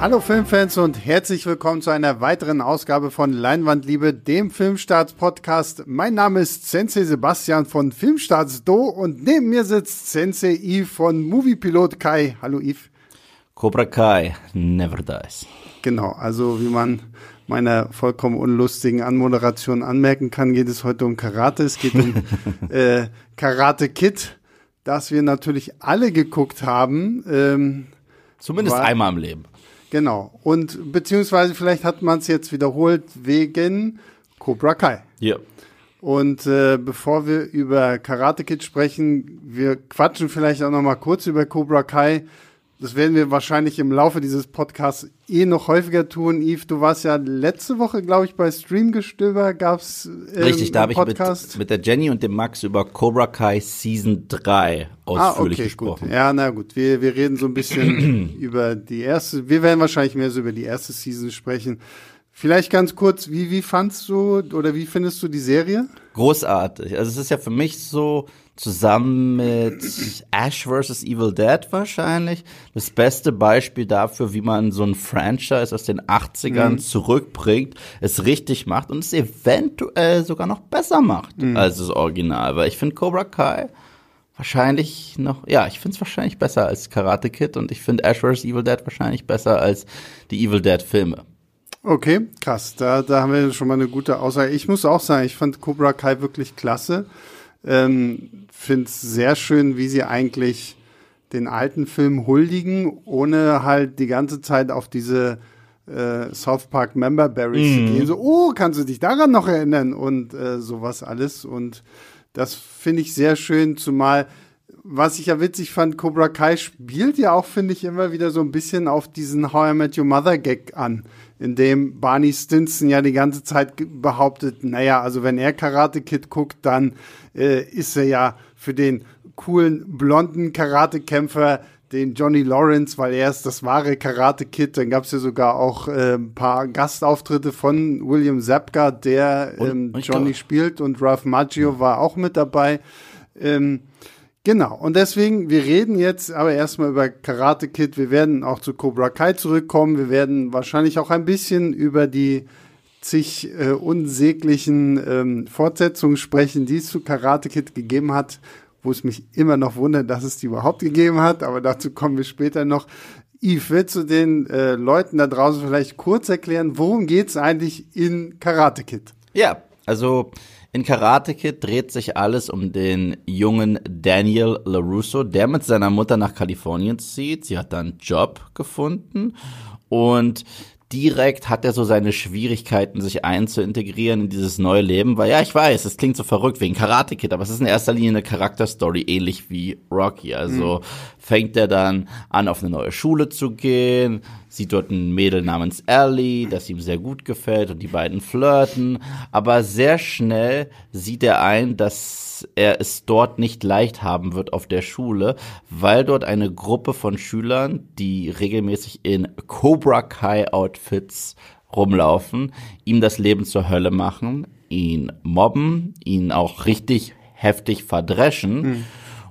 Hallo Filmfans und herzlich willkommen zu einer weiteren Ausgabe von Leinwandliebe, dem Filmstarts-Podcast. Mein Name ist Sensei Sebastian von Filmstarts Do und neben mir sitzt Sensei Yves von Moviepilot Kai. Hallo Yves. Cobra Kai never dies. Genau, also wie man meiner vollkommen unlustigen Anmoderation anmerken kann, geht es heute um Karate. Es geht um äh, Karate Kid, das wir natürlich alle geguckt haben. Ähm, Zumindest war, einmal im Leben. Genau. Und beziehungsweise vielleicht hat man es jetzt wiederholt wegen Cobra Kai. Ja. Und äh, bevor wir über Karate Kid sprechen, wir quatschen vielleicht auch noch mal kurz über Cobra Kai. Das werden wir wahrscheinlich im Laufe dieses Podcasts eh noch häufiger tun. Yves, du warst ja letzte Woche, glaube ich, bei Streamgestöber gab's ähm, Richtig, da habe ich mit, mit der Jenny und dem Max über Cobra Kai Season 3 ausführlich ah, okay, gesprochen. Gut. Ja, na gut, wir, wir reden so ein bisschen über die erste, wir werden wahrscheinlich mehr so über die erste Season sprechen. Vielleicht ganz kurz, wie, wie fandst du oder wie findest du die Serie? Großartig. Also es ist ja für mich so zusammen mit Ash vs. Evil Dead wahrscheinlich das beste Beispiel dafür, wie man so ein Franchise aus den 80ern mhm. zurückbringt, es richtig macht und es eventuell sogar noch besser macht mhm. als das Original. Weil ich finde Cobra Kai wahrscheinlich noch, ja, ich finde es wahrscheinlich besser als Karate Kid und ich finde Ash vs. Evil Dead wahrscheinlich besser als die Evil Dead Filme. Okay, krass. Da, da haben wir schon mal eine gute Aussage. Ich muss auch sagen, ich fand Cobra Kai wirklich klasse. Ähm, Finde es sehr schön, wie sie eigentlich den alten Film huldigen, ohne halt die ganze Zeit auf diese äh, South Park Member Berries mm. zu gehen. So, oh, kannst du dich daran noch erinnern? Und äh, sowas alles. Und das finde ich sehr schön, zumal was ich ja witzig fand, Cobra Kai spielt ja auch, finde ich, immer wieder so ein bisschen auf diesen How I Met Your Mother Gag an in dem Barney Stinson ja die ganze Zeit behauptet, naja, also wenn er Karate Kid guckt, dann äh, ist er ja für den coolen blonden Karatekämpfer den Johnny Lawrence, weil er ist das wahre Karate Kid. Dann gab es ja sogar auch äh, ein paar Gastauftritte von William Zapka, der ähm, Johnny spielt und Ralph Maggio war auch mit dabei. Ähm, Genau, und deswegen, wir reden jetzt aber erstmal über Karate Kid. Wir werden auch zu Cobra Kai zurückkommen. Wir werden wahrscheinlich auch ein bisschen über die zig äh, unsäglichen ähm, Fortsetzungen sprechen, die es zu Karate Kid gegeben hat, wo es mich immer noch wundert, dass es die überhaupt gegeben hat, aber dazu kommen wir später noch. Yves, willst du den äh, Leuten da draußen vielleicht kurz erklären, worum geht es eigentlich in Karate Kid? Ja, also in Karate Kid dreht sich alles um den jungen Daniel LaRusso, der mit seiner Mutter nach Kalifornien zieht. Sie hat dann einen Job gefunden und direkt hat er so seine Schwierigkeiten, sich einzuintegrieren in dieses neue Leben, weil ja, ich weiß, es klingt so verrückt wegen Karate Kid, aber es ist in erster Linie eine Charakterstory, ähnlich wie Rocky. Also mhm. fängt er dann an, auf eine neue Schule zu gehen, sieht dort ein Mädel namens Ellie, das ihm sehr gut gefällt und die beiden flirten. Aber sehr schnell sieht er ein, dass er es dort nicht leicht haben wird auf der Schule, weil dort eine Gruppe von Schülern, die regelmäßig in Cobra Kai Outfits rumlaufen, ihm das Leben zur Hölle machen, ihn mobben, ihn auch richtig heftig verdreschen. Mhm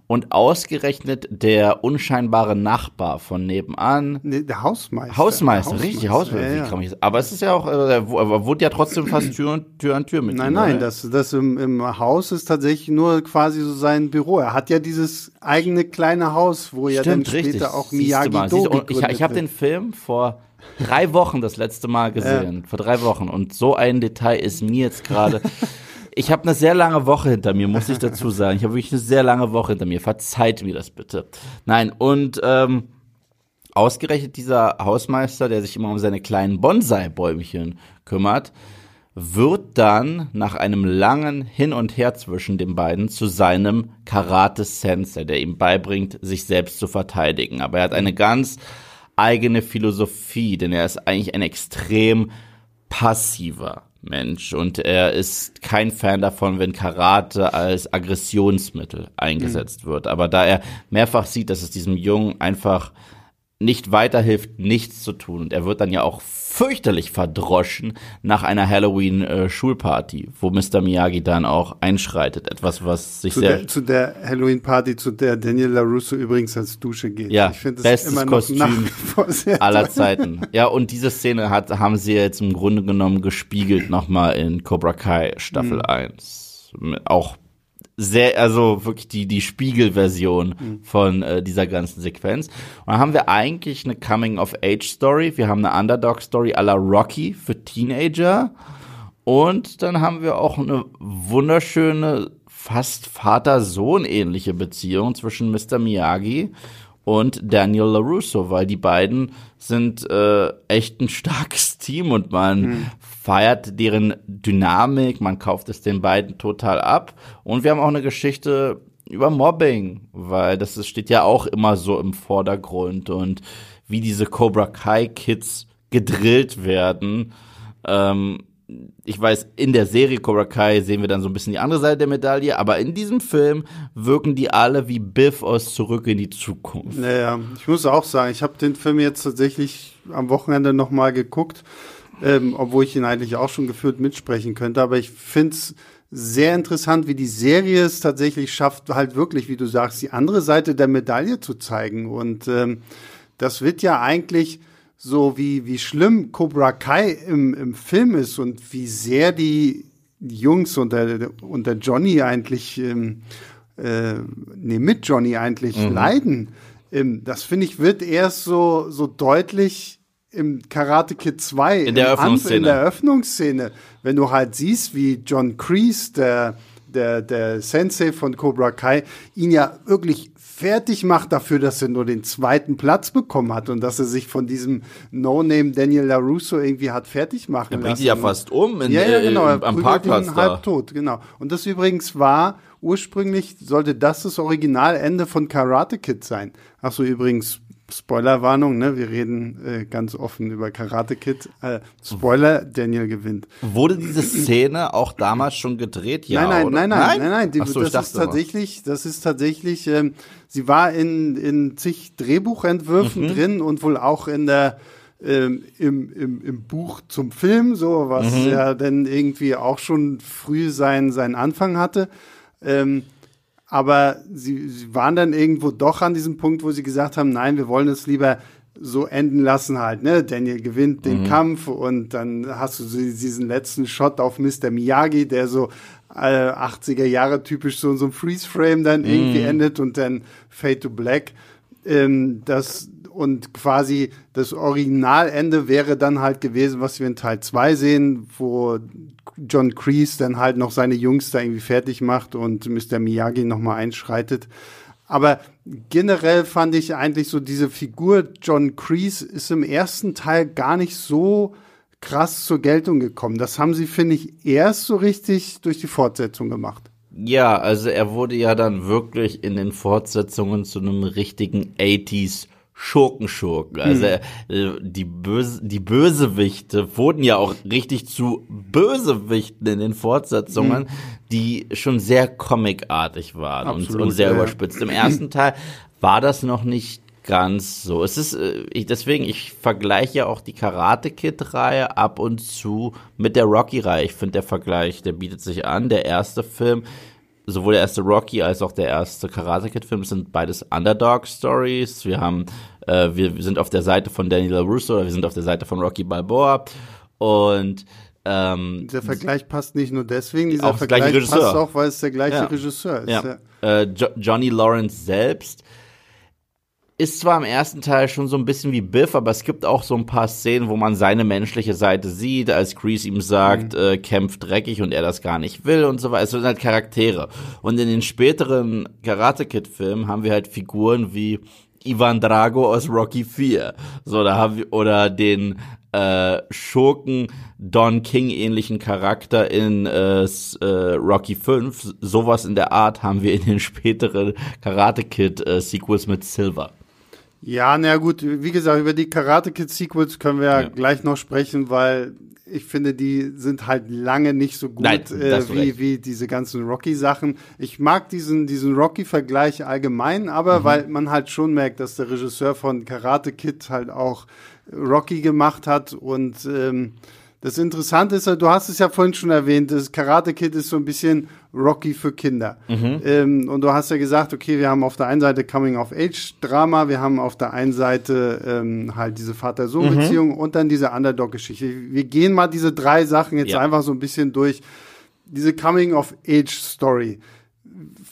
und ausgerechnet der unscheinbare Nachbar von nebenan. Nee, der Hausmeister. Hausmeister, der richtig, Hausmeister. Ja, ja. Aber es ist ja auch, äh, er wurde ja trotzdem fast Tür, und, Tür an Tür mit Nein, ihm, nein, das, das im, im Haus ist tatsächlich nur quasi so sein Büro. Er hat ja dieses eigene kleine Haus, wo ja dann später richtig. auch Miyagi-Do Ich, ich habe den Film vor drei Wochen das letzte Mal gesehen, ja. vor drei Wochen. Und so ein Detail ist mir jetzt gerade ich habe eine sehr lange Woche hinter mir, muss ich dazu sagen. Ich habe wirklich eine sehr lange Woche hinter mir. Verzeiht mir das bitte. Nein, und ähm, ausgerechnet dieser Hausmeister, der sich immer um seine kleinen Bonsai-Bäumchen kümmert, wird dann nach einem langen Hin und Her zwischen den beiden zu seinem Karate-Sensei, der ihm beibringt, sich selbst zu verteidigen. Aber er hat eine ganz eigene Philosophie, denn er ist eigentlich ein extrem passiver Mensch und er ist kein Fan davon, wenn Karate als Aggressionsmittel eingesetzt mhm. wird. Aber da er mehrfach sieht, dass es diesem Jungen einfach nicht weiterhilft, nichts zu tun. Und er wird dann ja auch fürchterlich verdroschen nach einer Halloween-Schulparty, äh, wo Mr. Miyagi dann auch einschreitet. Etwas, was sich zu sehr. Der, zu der Halloween-Party, zu der Daniel LaRusso übrigens als Dusche geht. Ja, ich finde bestes immer Kostüm aller Zeiten. Ja, und diese Szene hat, haben sie jetzt im Grunde genommen gespiegelt nochmal in Cobra Kai Staffel mhm. 1. Auch sehr, also wirklich die, die Spiegelversion mhm. von äh, dieser ganzen Sequenz. Und dann haben wir eigentlich eine Coming-of-Age-Story. Wir haben eine Underdog-Story à la Rocky für Teenager. Und dann haben wir auch eine wunderschöne, fast Vater-Sohn ähnliche Beziehung zwischen Mr. Miyagi und Daniel LaRusso, weil die beiden sind äh, echt ein starkes Team und man mhm. Feiert deren Dynamik, man kauft es den beiden total ab. Und wir haben auch eine Geschichte über Mobbing, weil das steht ja auch immer so im Vordergrund und wie diese Cobra Kai Kids gedrillt werden. Ähm, ich weiß, in der Serie Cobra Kai sehen wir dann so ein bisschen die andere Seite der Medaille, aber in diesem Film wirken die alle wie Biff aus Zurück in die Zukunft. Naja, ich muss auch sagen, ich habe den Film jetzt tatsächlich am Wochenende nochmal geguckt, ähm, obwohl ich ihn eigentlich auch schon gefühlt mitsprechen könnte, aber ich finde es sehr interessant, wie die Serie es tatsächlich schafft, halt wirklich, wie du sagst, die andere Seite der Medaille zu zeigen. Und ähm, das wird ja eigentlich so wie, wie schlimm Cobra Kai im, im Film ist und wie sehr die Jungs und der, und der Johnny eigentlich, ähm, äh, nee, mit Johnny eigentlich mhm. leiden. Ähm, das finde ich wird erst so, so deutlich im Karate Kid 2. In der Eröffnungsszene. In der Eröffnungsszene. Wenn du halt siehst, wie John Kreese, der, der, der Sensei von Cobra Kai, ihn ja wirklich fertig macht dafür, dass er nur den zweiten Platz bekommen hat und dass er sich von diesem No-Name Daniel LaRusso irgendwie hat fertig machen er bringt lassen. ja fast um in, ja, ja, genau, er am Parkplatz ihn da. halb tot, genau. Und das übrigens war ursprünglich sollte das das Originalende von Karate Kid sein. Ach so übrigens Spoilerwarnung, ne? Wir reden äh, ganz offen über Karate Kid. Äh, Spoiler, Daniel gewinnt. Wurde diese Szene auch damals schon gedreht? Ja, nein, nein, oder? nein, nein, nein, nein. Die, so, das ist tatsächlich, das ist tatsächlich, ähm, sie war in, in zig Drehbuchentwürfen mhm. drin und wohl auch in der ähm, im, im, im Buch zum Film, so was mhm. ja dann irgendwie auch schon früh sein, seinen Anfang hatte. Ähm, aber sie, sie waren dann irgendwo doch an diesem Punkt, wo sie gesagt haben, nein, wir wollen es lieber so enden lassen halt, ne? Daniel gewinnt den mhm. Kampf und dann hast du diesen letzten Shot auf Mr. Miyagi, der so äh, 80er Jahre typisch so in so einem Freeze-Frame dann irgendwie mhm. endet und dann Fade to Black. Ähm, das, und quasi das Originalende wäre dann halt gewesen, was wir in Teil 2 sehen, wo John Kreese dann halt noch seine Jungs da irgendwie fertig macht und Mr. Miyagi nochmal einschreitet. Aber generell fand ich eigentlich so diese Figur John Kreese ist im ersten Teil gar nicht so krass zur Geltung gekommen. Das haben sie, finde ich, erst so richtig durch die Fortsetzung gemacht. Ja, also er wurde ja dann wirklich in den Fortsetzungen zu einem richtigen 80s Schurkenschurken. Also hm. die Böse, die Bösewichte wurden ja auch richtig zu Bösewichten in den Fortsetzungen, hm. die schon sehr comicartig waren und, und, sehr ja. überspitzt. Im ersten Teil war das noch nicht ganz so. Es ist äh, ich, deswegen ich vergleiche auch die Karate Kid Reihe ab und zu mit der Rocky Reihe. Ich finde der Vergleich, der bietet sich an. Der erste Film sowohl der erste Rocky als auch der erste Karate Kid Film sind beides Underdog Stories. Wir haben, äh, wir sind auf der Seite von Daniel Russo oder wir sind auf der Seite von Rocky Balboa und ähm, dieser Vergleich passt nicht nur deswegen, dieser Vergleich passt auch, weil es der gleiche ja. Regisseur ist. Ja. ja. Äh, jo Johnny Lawrence selbst ist zwar im ersten Teil schon so ein bisschen wie Biff, aber es gibt auch so ein paar Szenen, wo man seine menschliche Seite sieht, als Kreese ihm sagt, mhm. äh, kämpft dreckig und er das gar nicht will und so weiter. Es sind halt Charaktere. Und in den späteren Karate Kid Filmen haben wir halt Figuren wie Ivan Drago aus Rocky 4. So, da haben wir, oder den äh, Schurken Don King ähnlichen Charakter in äh, äh, Rocky 5. Sowas in der Art haben wir in den späteren Karate Kid äh, Sequels mit Silver. Ja, na gut, wie gesagt, über die Karate Kid Sequels können wir ja. gleich noch sprechen, weil ich finde, die sind halt lange nicht so gut Nein, äh, wie, wie diese ganzen Rocky-Sachen. Ich mag diesen, diesen Rocky-Vergleich allgemein, aber mhm. weil man halt schon merkt, dass der Regisseur von Karate Kid halt auch Rocky gemacht hat und ähm, das Interessante ist, du hast es ja vorhin schon erwähnt, das Karate Kid ist so ein bisschen Rocky für Kinder. Mhm. Ähm, und du hast ja gesagt, okay, wir haben auf der einen Seite Coming-of-Age-Drama, wir haben auf der einen Seite ähm, halt diese Vater-Sohn-Beziehung mhm. und dann diese Underdog-Geschichte. Wir gehen mal diese drei Sachen jetzt ja. einfach so ein bisschen durch. Diese Coming-of-Age-Story.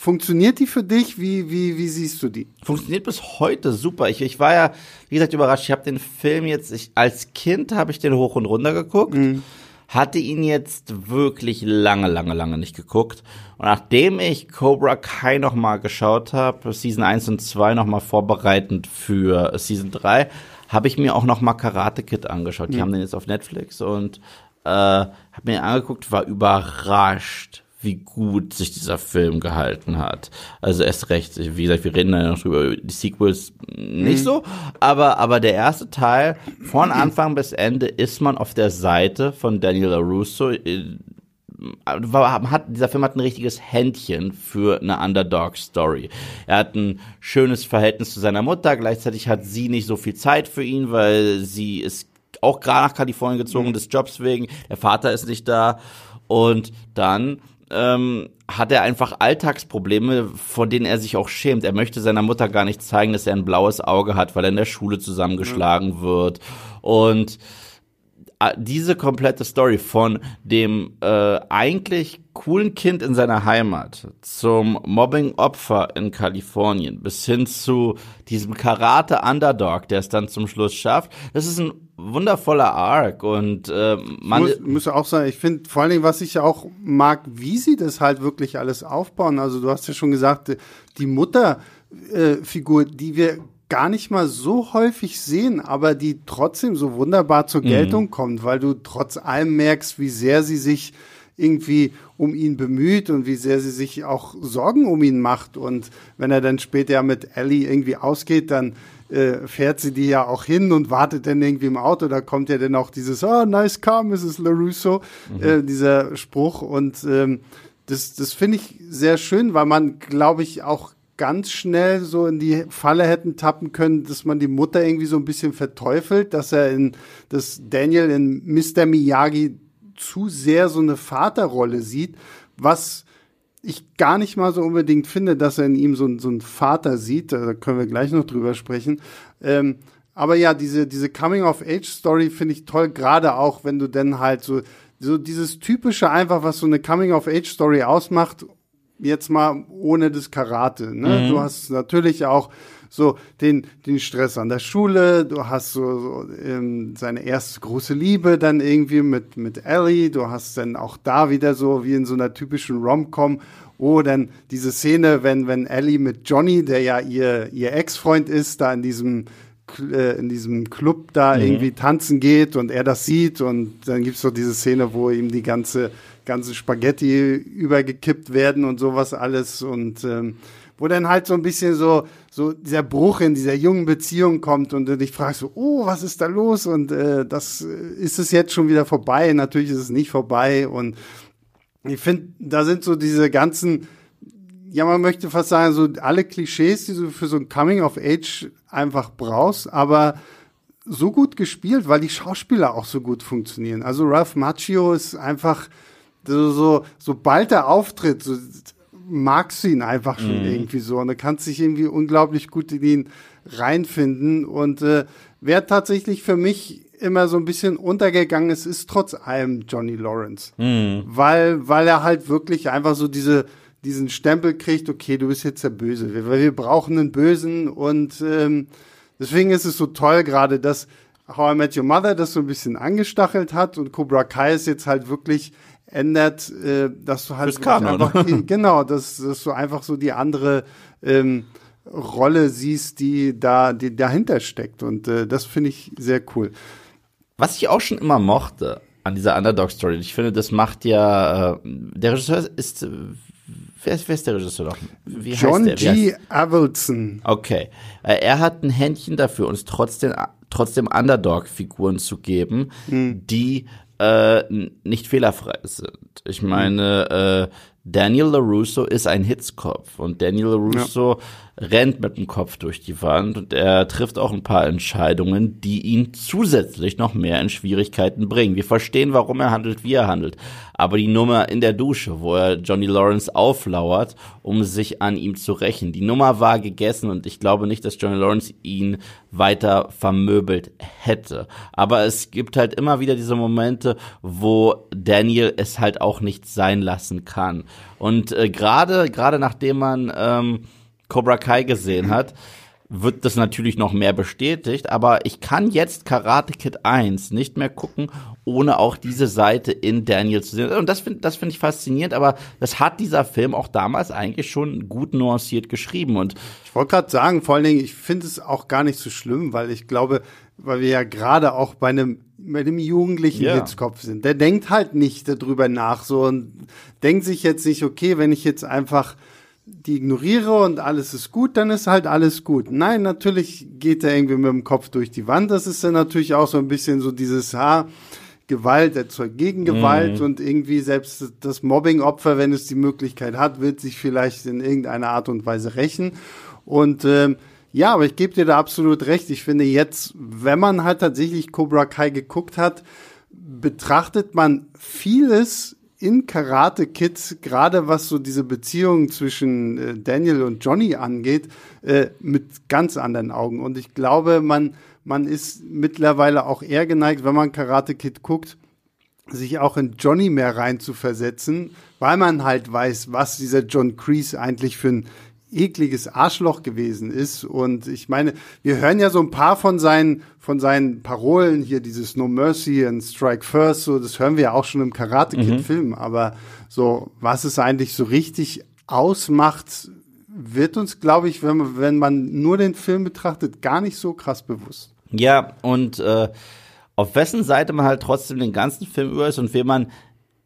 Funktioniert die für dich? Wie, wie, wie siehst du die? Funktioniert bis heute super. Ich, ich war ja, wie gesagt, überrascht. Ich habe den Film jetzt, ich, als Kind habe ich den hoch und runter geguckt. Mhm. Hatte ihn jetzt wirklich lange, lange, lange nicht geguckt. Und nachdem ich Cobra Kai nochmal geschaut habe, Season 1 und 2 nochmal vorbereitend für Season 3, habe ich mir auch nochmal Karate Kid angeschaut. Die mhm. haben den jetzt auf Netflix und äh, habe mir angeguckt, war überrascht, wie gut sich dieser Film gehalten hat. Also erst recht, wie gesagt, wir reden ja noch drüber, die Sequels nicht mhm. so, aber, aber der erste Teil, von Anfang bis Ende ist man auf der Seite von Daniel LaRusso, äh, hat, dieser Film hat ein richtiges Händchen für eine Underdog-Story. Er hat ein schönes Verhältnis zu seiner Mutter, gleichzeitig hat sie nicht so viel Zeit für ihn, weil sie ist auch gerade nach Kalifornien gezogen, mhm. des Jobs wegen, der Vater ist nicht da und dann ähm, hat er einfach Alltagsprobleme, vor denen er sich auch schämt. Er möchte seiner Mutter gar nicht zeigen, dass er ein blaues Auge hat, weil er in der Schule zusammengeschlagen mhm. wird. Und diese komplette Story von dem äh, eigentlich coolen Kind in seiner Heimat zum Mobbing-Opfer in Kalifornien bis hin zu diesem Karate-Underdog, der es dann zum Schluss schafft, das ist ein wundervoller Arc und äh, man muss, muss auch sagen, ich finde vor allen Dingen, was ich auch mag, wie sie das halt wirklich alles aufbauen. Also du hast ja schon gesagt, die Mutterfigur, äh, die wir gar nicht mal so häufig sehen, aber die trotzdem so wunderbar zur mhm. Geltung mhm. kommt, weil du trotz allem merkst, wie sehr sie sich irgendwie um ihn bemüht und wie sehr sie sich auch Sorgen um ihn macht. Und wenn er dann später mit Ellie irgendwie ausgeht, dann äh, fährt sie die ja auch hin und wartet dann irgendwie im Auto. Da kommt ja dann auch dieses, oh, nice car, Mrs. LaRusso, mhm. äh, dieser Spruch. Und ähm, das, das finde ich sehr schön, weil man, glaube ich, auch ganz schnell so in die Falle hätten tappen können, dass man die Mutter irgendwie so ein bisschen verteufelt, dass er in, dass Daniel in Mr. Miyagi zu sehr so eine Vaterrolle sieht, was ich gar nicht mal so unbedingt finde, dass er in ihm so, so einen Vater sieht. Da können wir gleich noch drüber sprechen. Ähm, aber ja, diese, diese Coming-of-Age-Story finde ich toll, gerade auch, wenn du denn halt so, so dieses typische einfach, was so eine Coming-of-Age-Story ausmacht, jetzt mal ohne das Karate. Ne? Mhm. Du hast natürlich auch so den, den Stress an der Schule, du hast so, so ähm, seine erste große Liebe dann irgendwie mit, mit Ellie, du hast dann auch da wieder so wie in so einer typischen Rom-Com, oh, dann diese Szene, wenn, wenn Ellie mit Johnny, der ja ihr, ihr Ex-Freund ist, da in diesem äh, in diesem Club da mhm. irgendwie tanzen geht und er das sieht und dann gibt's so diese Szene, wo ihm die ganze ganze Spaghetti übergekippt werden und sowas alles und ähm, wo dann halt so ein bisschen so so dieser Bruch in dieser jungen Beziehung kommt und du dich fragst so, oh, was ist da los und äh, das ist es jetzt schon wieder vorbei. Natürlich ist es nicht vorbei und ich finde, da sind so diese ganzen ja, man möchte fast sagen, so alle Klischees, die du für so ein Coming of Age einfach brauchst, aber so gut gespielt, weil die Schauspieler auch so gut funktionieren. Also Ralph Macchio ist einfach so, so sobald er auftritt, so, magst du ihn einfach schon mhm. irgendwie so. Und du kannst dich irgendwie unglaublich gut in ihn reinfinden. Und äh, wer tatsächlich für mich immer so ein bisschen untergegangen ist, ist trotz allem Johnny Lawrence, mhm. weil weil er halt wirklich einfach so diese diesen Stempel kriegt, okay, du bist jetzt der Böse, wir, wir brauchen einen Bösen. Und ähm, deswegen ist es so toll gerade, dass How I Met Your Mother das so ein bisschen angestachelt hat. Und Cobra Kai ist jetzt halt wirklich ändert, äh, dass du halt Kanon, einfach, die, genau, dass, dass du einfach so die andere ähm, Rolle siehst, die da die dahinter steckt und äh, das finde ich sehr cool. Was ich auch schon immer mochte an dieser Underdog-Story, ich finde, das macht ja äh, der Regisseur ist äh, Wer ist, wer ist der Regisseur noch? Wie John G. Avildsen. Okay. Äh, er hat ein Händchen dafür, uns trotzdem, trotzdem Underdog-Figuren zu geben, hm. die äh, nicht fehlerfrei sind. Ich meine, äh, Daniel LaRusso ist ein Hitzkopf und Daniel LaRusso ja. Rennt mit dem Kopf durch die Wand und er trifft auch ein paar Entscheidungen, die ihn zusätzlich noch mehr in Schwierigkeiten bringen. Wir verstehen, warum er handelt, wie er handelt. Aber die Nummer in der Dusche, wo er Johnny Lawrence auflauert, um sich an ihm zu rächen, die Nummer war gegessen und ich glaube nicht, dass Johnny Lawrence ihn weiter vermöbelt hätte. Aber es gibt halt immer wieder diese Momente, wo Daniel es halt auch nicht sein lassen kann. Und äh, gerade gerade nachdem man ähm, Cobra Kai gesehen hat, wird das natürlich noch mehr bestätigt, aber ich kann jetzt Karate Kid 1 nicht mehr gucken, ohne auch diese Seite in Daniel zu sehen. Und das finde das finde ich faszinierend, aber das hat dieser Film auch damals eigentlich schon gut nuanciert geschrieben. Und ich wollte gerade sagen, vor allen Dingen, ich finde es auch gar nicht so schlimm, weil ich glaube, weil wir ja gerade auch bei einem bei dem jugendlichen ja. Hitzkopf sind. Der denkt halt nicht darüber nach so und denkt sich jetzt nicht, okay, wenn ich jetzt einfach die ignoriere und alles ist gut, dann ist halt alles gut. Nein, natürlich geht er irgendwie mit dem Kopf durch die Wand. Das ist dann natürlich auch so ein bisschen so dieses, ha, Gewalt erzeugt Gegengewalt mhm. und irgendwie selbst das Mobbing-Opfer, wenn es die Möglichkeit hat, wird sich vielleicht in irgendeiner Art und Weise rächen. Und ähm, ja, aber ich gebe dir da absolut recht. Ich finde jetzt, wenn man halt tatsächlich Cobra Kai geguckt hat, betrachtet man vieles in Karate Kids, gerade was so diese Beziehung zwischen äh, Daniel und Johnny angeht, äh, mit ganz anderen Augen. Und ich glaube, man, man ist mittlerweile auch eher geneigt, wenn man Karate Kid guckt, sich auch in Johnny mehr rein zu versetzen, weil man halt weiß, was dieser John Kreese eigentlich für ein ekliges Arschloch gewesen ist. Und ich meine, wir hören ja so ein paar von seinen, von seinen Parolen hier, dieses No Mercy and Strike First, so, das hören wir ja auch schon im Karate Kid Film. Mhm. Aber so, was es eigentlich so richtig ausmacht, wird uns, glaube ich, wenn man, wenn man nur den Film betrachtet, gar nicht so krass bewusst. Ja, und äh, auf wessen Seite man halt trotzdem den ganzen Film über ist und wen man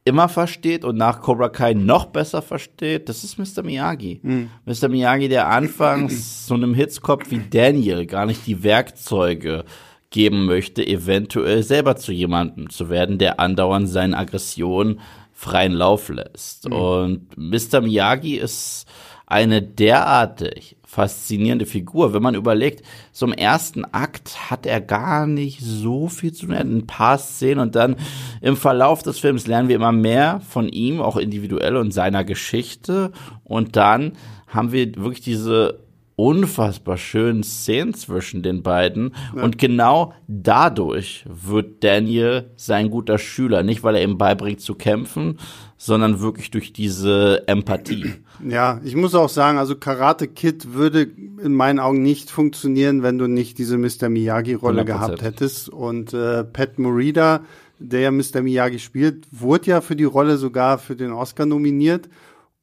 immer versteht und nach Cobra Kai noch besser versteht, das ist Mr. Miyagi. Mhm. Mr. Miyagi, der anfangs so einem Hitzkopf wie Daniel gar nicht die Werkzeuge geben möchte, eventuell selber zu jemandem zu werden, der andauernd seine Aggression freien Lauf lässt. Mhm. Und Mr. Miyagi ist eine derartig faszinierende Figur. Wenn man überlegt, so im ersten Akt hat er gar nicht so viel zu tun. Er hat ein paar Szenen und dann im Verlauf des Films lernen wir immer mehr von ihm, auch individuell und seiner Geschichte. Und dann haben wir wirklich diese unfassbar schönen Szenen zwischen den beiden. Ja. Und genau dadurch wird Daniel sein guter Schüler. Nicht, weil er ihm beibringt zu kämpfen, sondern wirklich durch diese Empathie. Ja, ich muss auch sagen, also Karate Kid würde in meinen Augen nicht funktionieren, wenn du nicht diese Mr. Miyagi-Rolle gehabt hättest. Und äh, Pat Morita, der ja Mr. Miyagi spielt, wurde ja für die Rolle sogar für den Oscar nominiert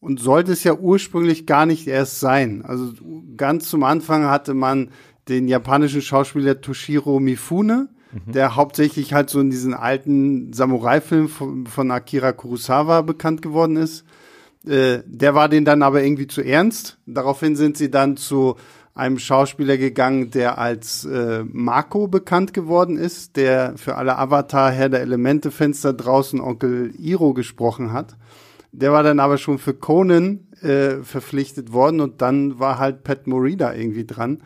und sollte es ja ursprünglich gar nicht erst sein. Also ganz zum Anfang hatte man den japanischen Schauspieler Toshiro Mifune, mhm. der hauptsächlich halt so in diesen alten Samurai-Film von, von, Akira Kurosawa bekannt geworden ist. Äh, der war den dann aber irgendwie zu ernst. Daraufhin sind sie dann zu einem Schauspieler gegangen, der als äh, Marco bekannt geworden ist, der für alle Avatar Herr der Elemente Fenster draußen Onkel Iro gesprochen hat. Der war dann aber schon für Conan äh, verpflichtet worden und dann war halt Pat Morita irgendwie dran.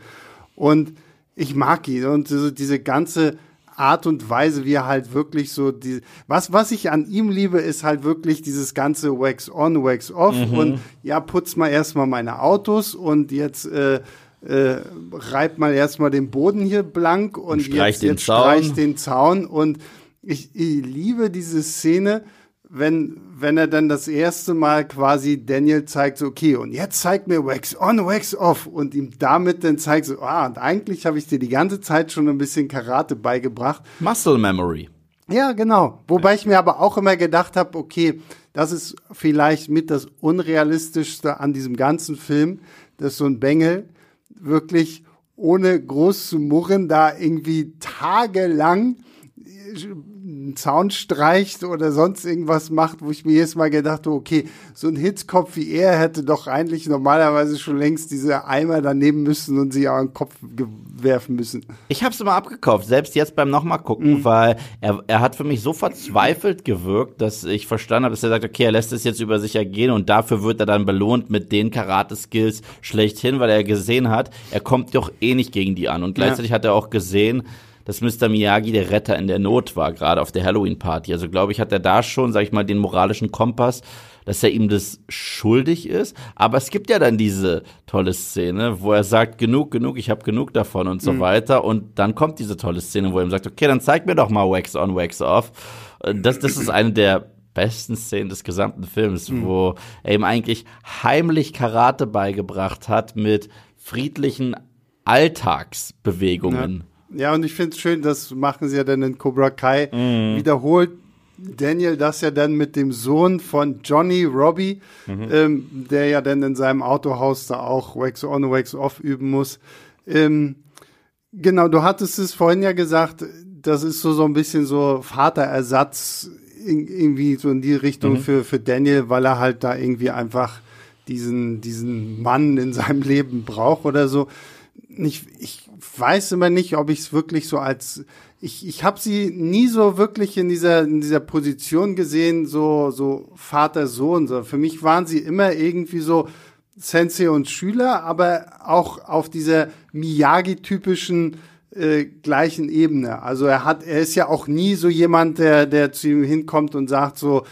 Und ich mag ihn und diese ganze Art und Weise, wie er halt wirklich so die, was, was ich an ihm liebe, ist halt wirklich dieses ganze Wax on, Wax off mhm. und ja, putz mal erstmal meine Autos und jetzt, äh, äh, reib mal erstmal den Boden hier blank und, und streich jetzt, den jetzt streich den Zaun und ich, ich liebe diese Szene, wenn, wenn er dann das erste Mal quasi Daniel zeigt, so, okay, und jetzt zeig mir Wax on, Wax off und ihm damit dann zeigt, so, ah, und eigentlich habe ich dir die ganze Zeit schon ein bisschen Karate beigebracht. Muscle Memory. Ja, genau. Wobei ja. ich mir aber auch immer gedacht habe, okay, das ist vielleicht mit das Unrealistischste an diesem ganzen Film, dass so ein Bengel wirklich ohne groß zu murren da irgendwie tagelang einen Zaun streicht oder sonst irgendwas macht, wo ich mir jedes Mal gedacht habe, okay, so ein Hitzkopf wie er hätte doch eigentlich normalerweise schon längst diese Eimer daneben müssen und sie auch den Kopf werfen müssen. Ich habe es immer abgekauft, selbst jetzt beim nochmal gucken, mhm. weil er, er hat für mich so verzweifelt gewirkt, dass ich verstanden habe, dass er sagt, okay, er lässt es jetzt über sich ergehen und dafür wird er dann belohnt mit den Karate-Skills schlechthin, weil er gesehen hat, er kommt doch eh nicht gegen die an. Und gleichzeitig ja. hat er auch gesehen, dass Mr. Miyagi der Retter in der Not war, gerade auf der Halloween-Party. Also glaube ich, hat er da schon, sag ich mal, den moralischen Kompass, dass er ihm das schuldig ist. Aber es gibt ja dann diese tolle Szene, wo er sagt, genug, genug, ich habe genug davon und so mhm. weiter. Und dann kommt diese tolle Szene, wo er ihm sagt, okay, dann zeig mir doch mal Wax on, Wax off. Das, das ist eine der besten Szenen des gesamten Films, mhm. wo er ihm eigentlich heimlich Karate beigebracht hat mit friedlichen Alltagsbewegungen. Ja, und ich finde es schön, das machen sie ja dann in Cobra Kai. Mhm. Wiederholt Daniel das ja dann mit dem Sohn von Johnny Robbie, mhm. ähm, der ja dann in seinem Autohaus da auch Wax on, Wax off üben muss. Ähm, genau, du hattest es vorhin ja gesagt, das ist so, so ein bisschen so Vaterersatz in, irgendwie so in die Richtung mhm. für, für Daniel, weil er halt da irgendwie einfach diesen, diesen Mann in seinem Leben braucht oder so. Ich, ich weiß immer nicht, ob ich es wirklich so als ich, ich habe sie nie so wirklich in dieser in dieser Position gesehen, so so Vater Sohn. So für mich waren sie immer irgendwie so Sensei und Schüler, aber auch auf dieser Miyagi typischen äh, gleichen Ebene. Also er hat er ist ja auch nie so jemand, der der zu ihm hinkommt und sagt so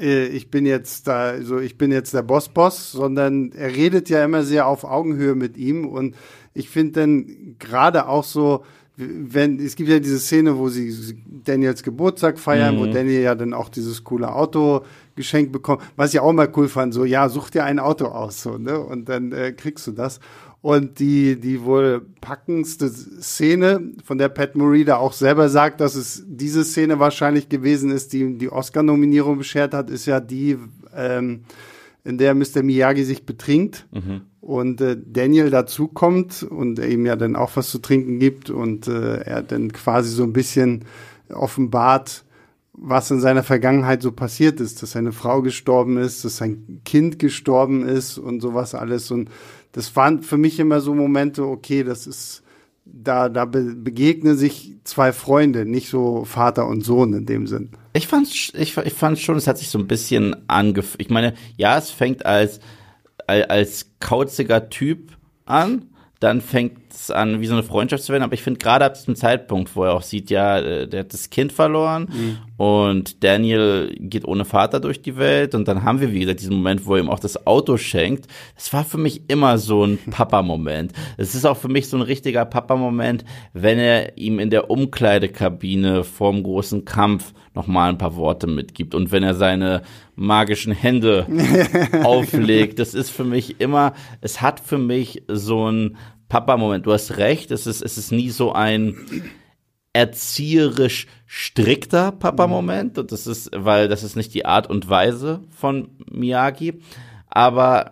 äh, ich bin jetzt da, so ich bin jetzt der Boss-Boss, sondern er redet ja immer sehr auf Augenhöhe mit ihm und ich finde dann gerade auch so, wenn, es gibt ja diese Szene, wo sie Daniels Geburtstag feiern, mhm. wo Daniel ja dann auch dieses coole Auto geschenkt bekommt, was ich auch mal cool fand, so, ja, such dir ein Auto aus, so, ne, und dann äh, kriegst du das. Und die, die wohl packendste Szene, von der Pat Morita auch selber sagt, dass es diese Szene wahrscheinlich gewesen ist, die die Oscar-Nominierung beschert hat, ist ja die, ähm, in der Mr. Miyagi sich betrinkt mhm. Und äh, Daniel dazukommt und er ihm ja dann auch was zu trinken gibt und äh, er dann quasi so ein bisschen offenbart, was in seiner Vergangenheit so passiert ist, dass seine Frau gestorben ist, dass sein Kind gestorben ist und sowas alles. Und das waren für mich immer so Momente, okay, das ist, da, da be begegnen sich zwei Freunde, nicht so Vater und Sohn in dem Sinn. Ich fand, ich, ich fand schon, es hat sich so ein bisschen angefühlt. Ich meine, ja, es fängt als, als kauziger Typ an, dann fängt es an, wie so eine Freundschaft zu werden. Aber ich finde gerade ab dem Zeitpunkt, wo er auch sieht, ja, äh, der hat das Kind verloren mhm. und Daniel geht ohne Vater durch die Welt und dann haben wir, wie gesagt, diesen Moment, wo er ihm auch das Auto schenkt. Das war für mich immer so ein Papa-Moment. Es ist auch für mich so ein richtiger Papa-Moment, wenn er ihm in der Umkleidekabine vorm großen Kampf nochmal ein paar Worte mitgibt und wenn er seine magischen Hände auflegt. Das ist für mich immer, es hat für mich so ein Papa-Moment. Du hast recht, es ist, es ist nie so ein erzieherisch strikter Papa-Moment. Und das ist, weil das ist nicht die Art und Weise von Miyagi. Aber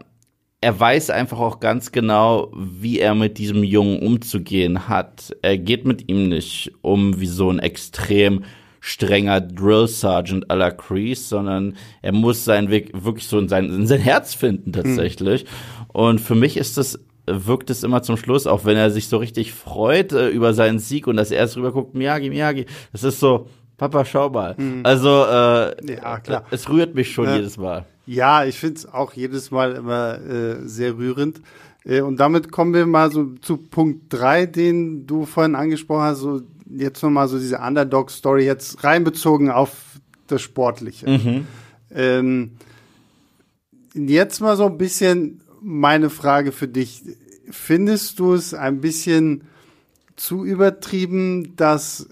er weiß einfach auch ganz genau, wie er mit diesem Jungen umzugehen hat. Er geht mit ihm nicht um wie so ein extrem strenger Drill Sergeant à la Crease, sondern er muss seinen Weg wirklich so in sein, in sein Herz finden tatsächlich. Mhm. Und für mich ist das wirkt es immer zum Schluss, auch wenn er sich so richtig freut äh, über seinen Sieg und dass er erst rüber guckt, Miyagi, Miyagi. Das ist so, Papa, schau mal. Mhm. Also, äh, ja, klar. es rührt mich schon äh, jedes Mal. Ja, ich finde es auch jedes Mal immer äh, sehr rührend. Äh, und damit kommen wir mal so zu Punkt drei, den du vorhin angesprochen hast, so jetzt nochmal so diese Underdog-Story jetzt reinbezogen auf das Sportliche. Mhm. Ähm, jetzt mal so ein bisschen meine Frage für dich. Findest du es ein bisschen zu übertrieben, dass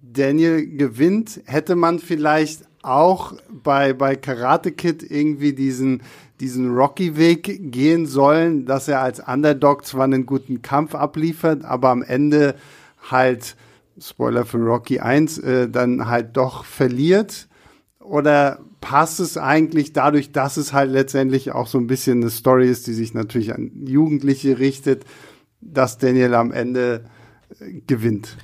Daniel gewinnt? Hätte man vielleicht auch bei, bei Karate Kid irgendwie diesen, diesen Rocky-Weg gehen sollen, dass er als Underdog zwar einen guten Kampf abliefert, aber am Ende halt, Spoiler für Rocky 1, äh, dann halt doch verliert? Oder passt es eigentlich dadurch, dass es halt letztendlich auch so ein bisschen eine Story ist, die sich natürlich an Jugendliche richtet, dass Daniel am Ende äh, gewinnt?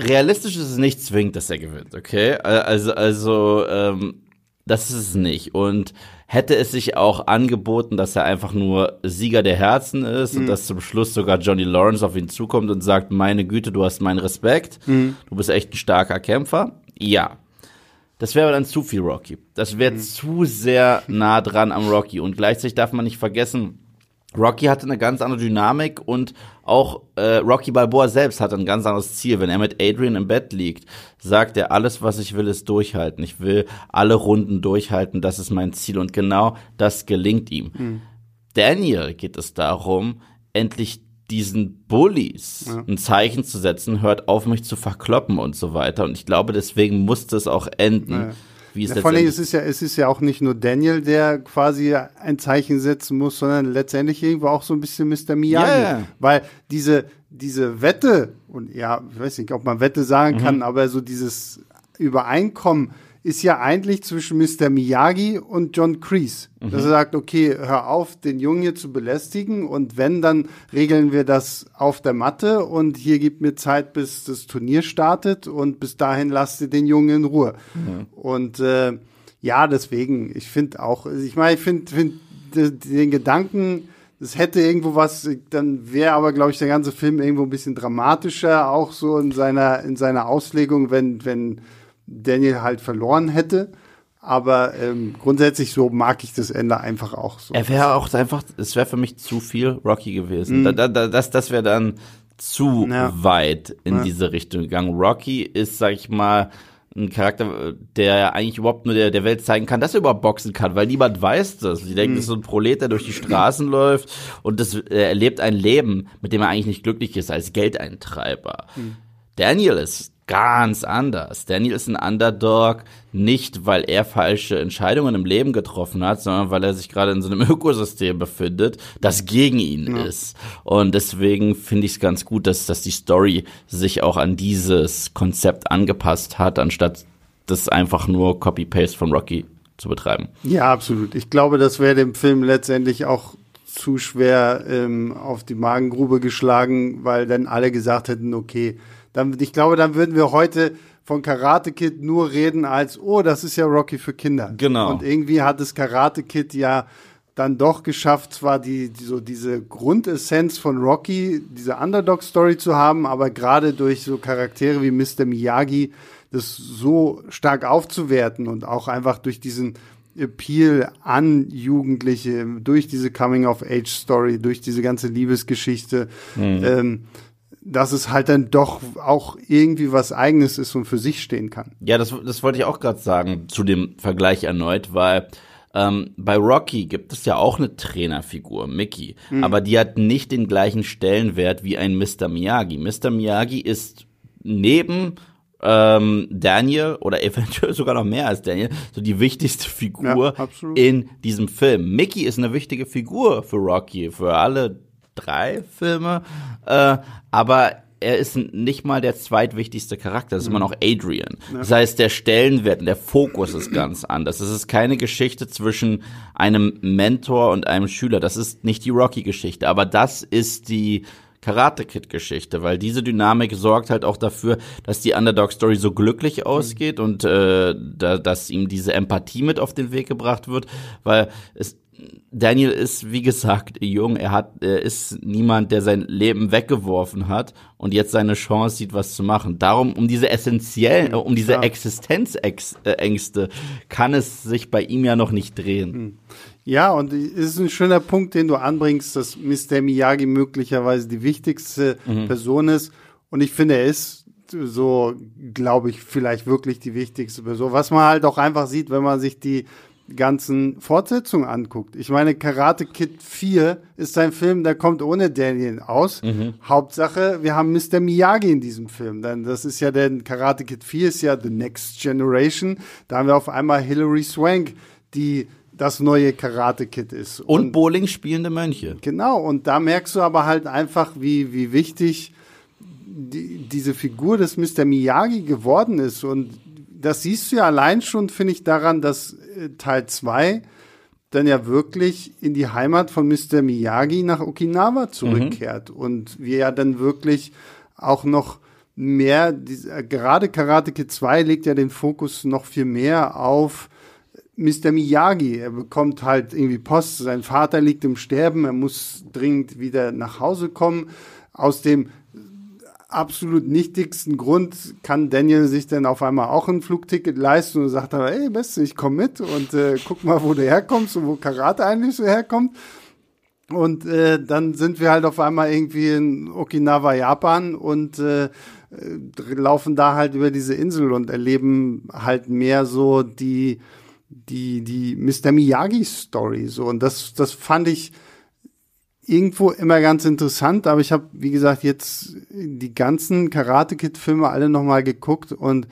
realistisch ist es nicht zwingend, dass er gewinnt, okay? Also, also, ähm, das ist es nicht. Und hätte es sich auch angeboten, dass er einfach nur Sieger der Herzen ist mhm. und dass zum Schluss sogar Johnny Lawrence auf ihn zukommt und sagt, meine Güte, du hast meinen Respekt, mhm. du bist echt ein starker Kämpfer. Ja. Das wäre dann zu viel Rocky. Das wäre mhm. zu sehr nah dran am Rocky. Und gleichzeitig darf man nicht vergessen, Rocky hatte eine ganz andere Dynamik und auch äh, Rocky Balboa selbst hat ein ganz anderes Ziel. Wenn er mit Adrian im Bett liegt, sagt er, alles, was ich will, ist durchhalten. Ich will alle Runden durchhalten, das ist mein Ziel. Und genau das gelingt ihm. Mhm. Daniel geht es darum, endlich diesen Bullies ja. ein Zeichen zu setzen, hört auf, mich zu verkloppen und so weiter. Und ich glaube, deswegen musste es auch enden. Ja wie es ja, Vor allem, es ist ja, es ist ja auch nicht nur Daniel, der quasi ein Zeichen setzen muss, sondern letztendlich irgendwo auch so ein bisschen Mr. Miyagi. Yeah. Weil diese, diese Wette, und ja, ich weiß nicht, ob man Wette sagen mhm. kann, aber so dieses Übereinkommen, ist ja eigentlich zwischen Mr. Miyagi und John Kreese. Mhm. Dass er sagt, okay, hör auf, den Jungen hier zu belästigen und wenn, dann regeln wir das auf der Matte und hier gibt mir Zeit, bis das Turnier startet und bis dahin lasst ihr den Jungen in Ruhe. Mhm. Und äh, ja, deswegen, ich finde auch, ich meine, ich finde find den Gedanken, es hätte irgendwo was, dann wäre aber, glaube ich, der ganze Film irgendwo ein bisschen dramatischer, auch so in seiner, in seiner Auslegung, wenn, wenn Daniel halt verloren hätte. Aber ähm, grundsätzlich so mag ich das Ende einfach auch so. Er wäre auch einfach, es wäre für mich zu viel Rocky gewesen. Mhm. Da, da, das das wäre dann zu ja. weit in ja. diese Richtung gegangen. Rocky ist, sag ich mal, ein Charakter, der eigentlich überhaupt nur der, der Welt zeigen kann, dass er überhaupt boxen kann, weil niemand weiß das. Die denken, mhm. das ist so ein Prolet, der durch die Straßen läuft und das, er lebt ein Leben, mit dem er eigentlich nicht glücklich ist, als Geldeintreiber. Mhm. Daniel ist ganz anders. Daniel ist ein Underdog, nicht weil er falsche Entscheidungen im Leben getroffen hat, sondern weil er sich gerade in so einem Ökosystem befindet, das gegen ihn ja. ist. Und deswegen finde ich es ganz gut, dass, dass die Story sich auch an dieses Konzept angepasst hat, anstatt das einfach nur Copy-Paste von Rocky zu betreiben. Ja, absolut. Ich glaube, das wäre dem Film letztendlich auch zu schwer ähm, auf die Magengrube geschlagen, weil dann alle gesagt hätten, okay, dann, ich glaube, dann würden wir heute von Karate Kid nur reden als, oh, das ist ja Rocky für Kinder. Genau. Und irgendwie hat es Karate Kid ja dann doch geschafft, zwar die, die so diese Grundessenz von Rocky, diese Underdog-Story zu haben, aber gerade durch so Charaktere wie Mr. Miyagi das so stark aufzuwerten und auch einfach durch diesen Appeal an Jugendliche, durch diese Coming-of-Age-Story, durch diese ganze Liebesgeschichte, mhm. ähm, dass es halt dann doch auch irgendwie was Eigenes ist und für sich stehen kann. Ja, das, das wollte ich auch gerade sagen zu dem Vergleich erneut, weil ähm, bei Rocky gibt es ja auch eine Trainerfigur, Mickey, mhm. aber die hat nicht den gleichen Stellenwert wie ein Mr. Miyagi. Mr. Miyagi ist neben ähm, Daniel oder eventuell sogar noch mehr als Daniel, so die wichtigste Figur ja, in diesem Film. Mickey ist eine wichtige Figur für Rocky, für alle drei Filme, äh, aber er ist nicht mal der zweitwichtigste Charakter, das ist immer noch Adrian. Das heißt, der Stellenwert und der Fokus ist ganz anders. Es ist keine Geschichte zwischen einem Mentor und einem Schüler. Das ist nicht die Rocky-Geschichte, aber das ist die Karate Kid Geschichte, weil diese Dynamik sorgt halt auch dafür, dass die Underdog Story so glücklich ausgeht und äh, da, dass ihm diese Empathie mit auf den Weg gebracht wird, weil es Daniel ist, wie gesagt, jung. Er hat, er ist niemand, der sein Leben weggeworfen hat und jetzt seine Chance sieht, was zu machen. Darum, um diese essentiellen, um diese ja. Existenzängste kann es sich bei ihm ja noch nicht drehen. Hm. Ja, und es ist ein schöner Punkt, den du anbringst, dass Mr. Miyagi möglicherweise die wichtigste mhm. Person ist. Und ich finde, er ist so, glaube ich, vielleicht wirklich die wichtigste Person. Was man halt auch einfach sieht, wenn man sich die ganzen Fortsetzungen anguckt. Ich meine, Karate Kid 4 ist ein Film, der kommt ohne Daniel aus. Mhm. Hauptsache, wir haben Mr. Miyagi in diesem Film. Denn das ist ja der Karate Kid 4 ist ja The Next Generation. Da haben wir auf einmal Hilary Swank, die das neue Karate Kid ist. Und, und Bowling spielende Mönche. Genau, und da merkst du aber halt einfach, wie, wie wichtig die, diese Figur des Mr. Miyagi geworden ist. Und das siehst du ja allein schon, finde ich, daran, dass Teil 2 dann ja wirklich in die Heimat von Mr. Miyagi nach Okinawa zurückkehrt mhm. und wir ja dann wirklich auch noch mehr, die, gerade Karate Kid 2 legt ja den Fokus noch viel mehr auf Mr. Miyagi. Er bekommt halt irgendwie Post, sein Vater liegt im Sterben, er muss dringend wieder nach Hause kommen. Aus dem absolut nichtigsten Grund kann Daniel sich dann auf einmal auch ein Flugticket leisten und sagt aber, ey, Beste, ich komm mit und äh, guck mal, wo du herkommst und wo Karate eigentlich so herkommt. Und äh, dann sind wir halt auf einmal irgendwie in Okinawa, Japan und äh, laufen da halt über diese Insel und erleben halt mehr so die, die, die Mr. Miyagi-Story. So. Und das, das fand ich irgendwo immer ganz interessant, aber ich habe, wie gesagt, jetzt die ganzen Karate Kid-Filme alle nochmal geguckt und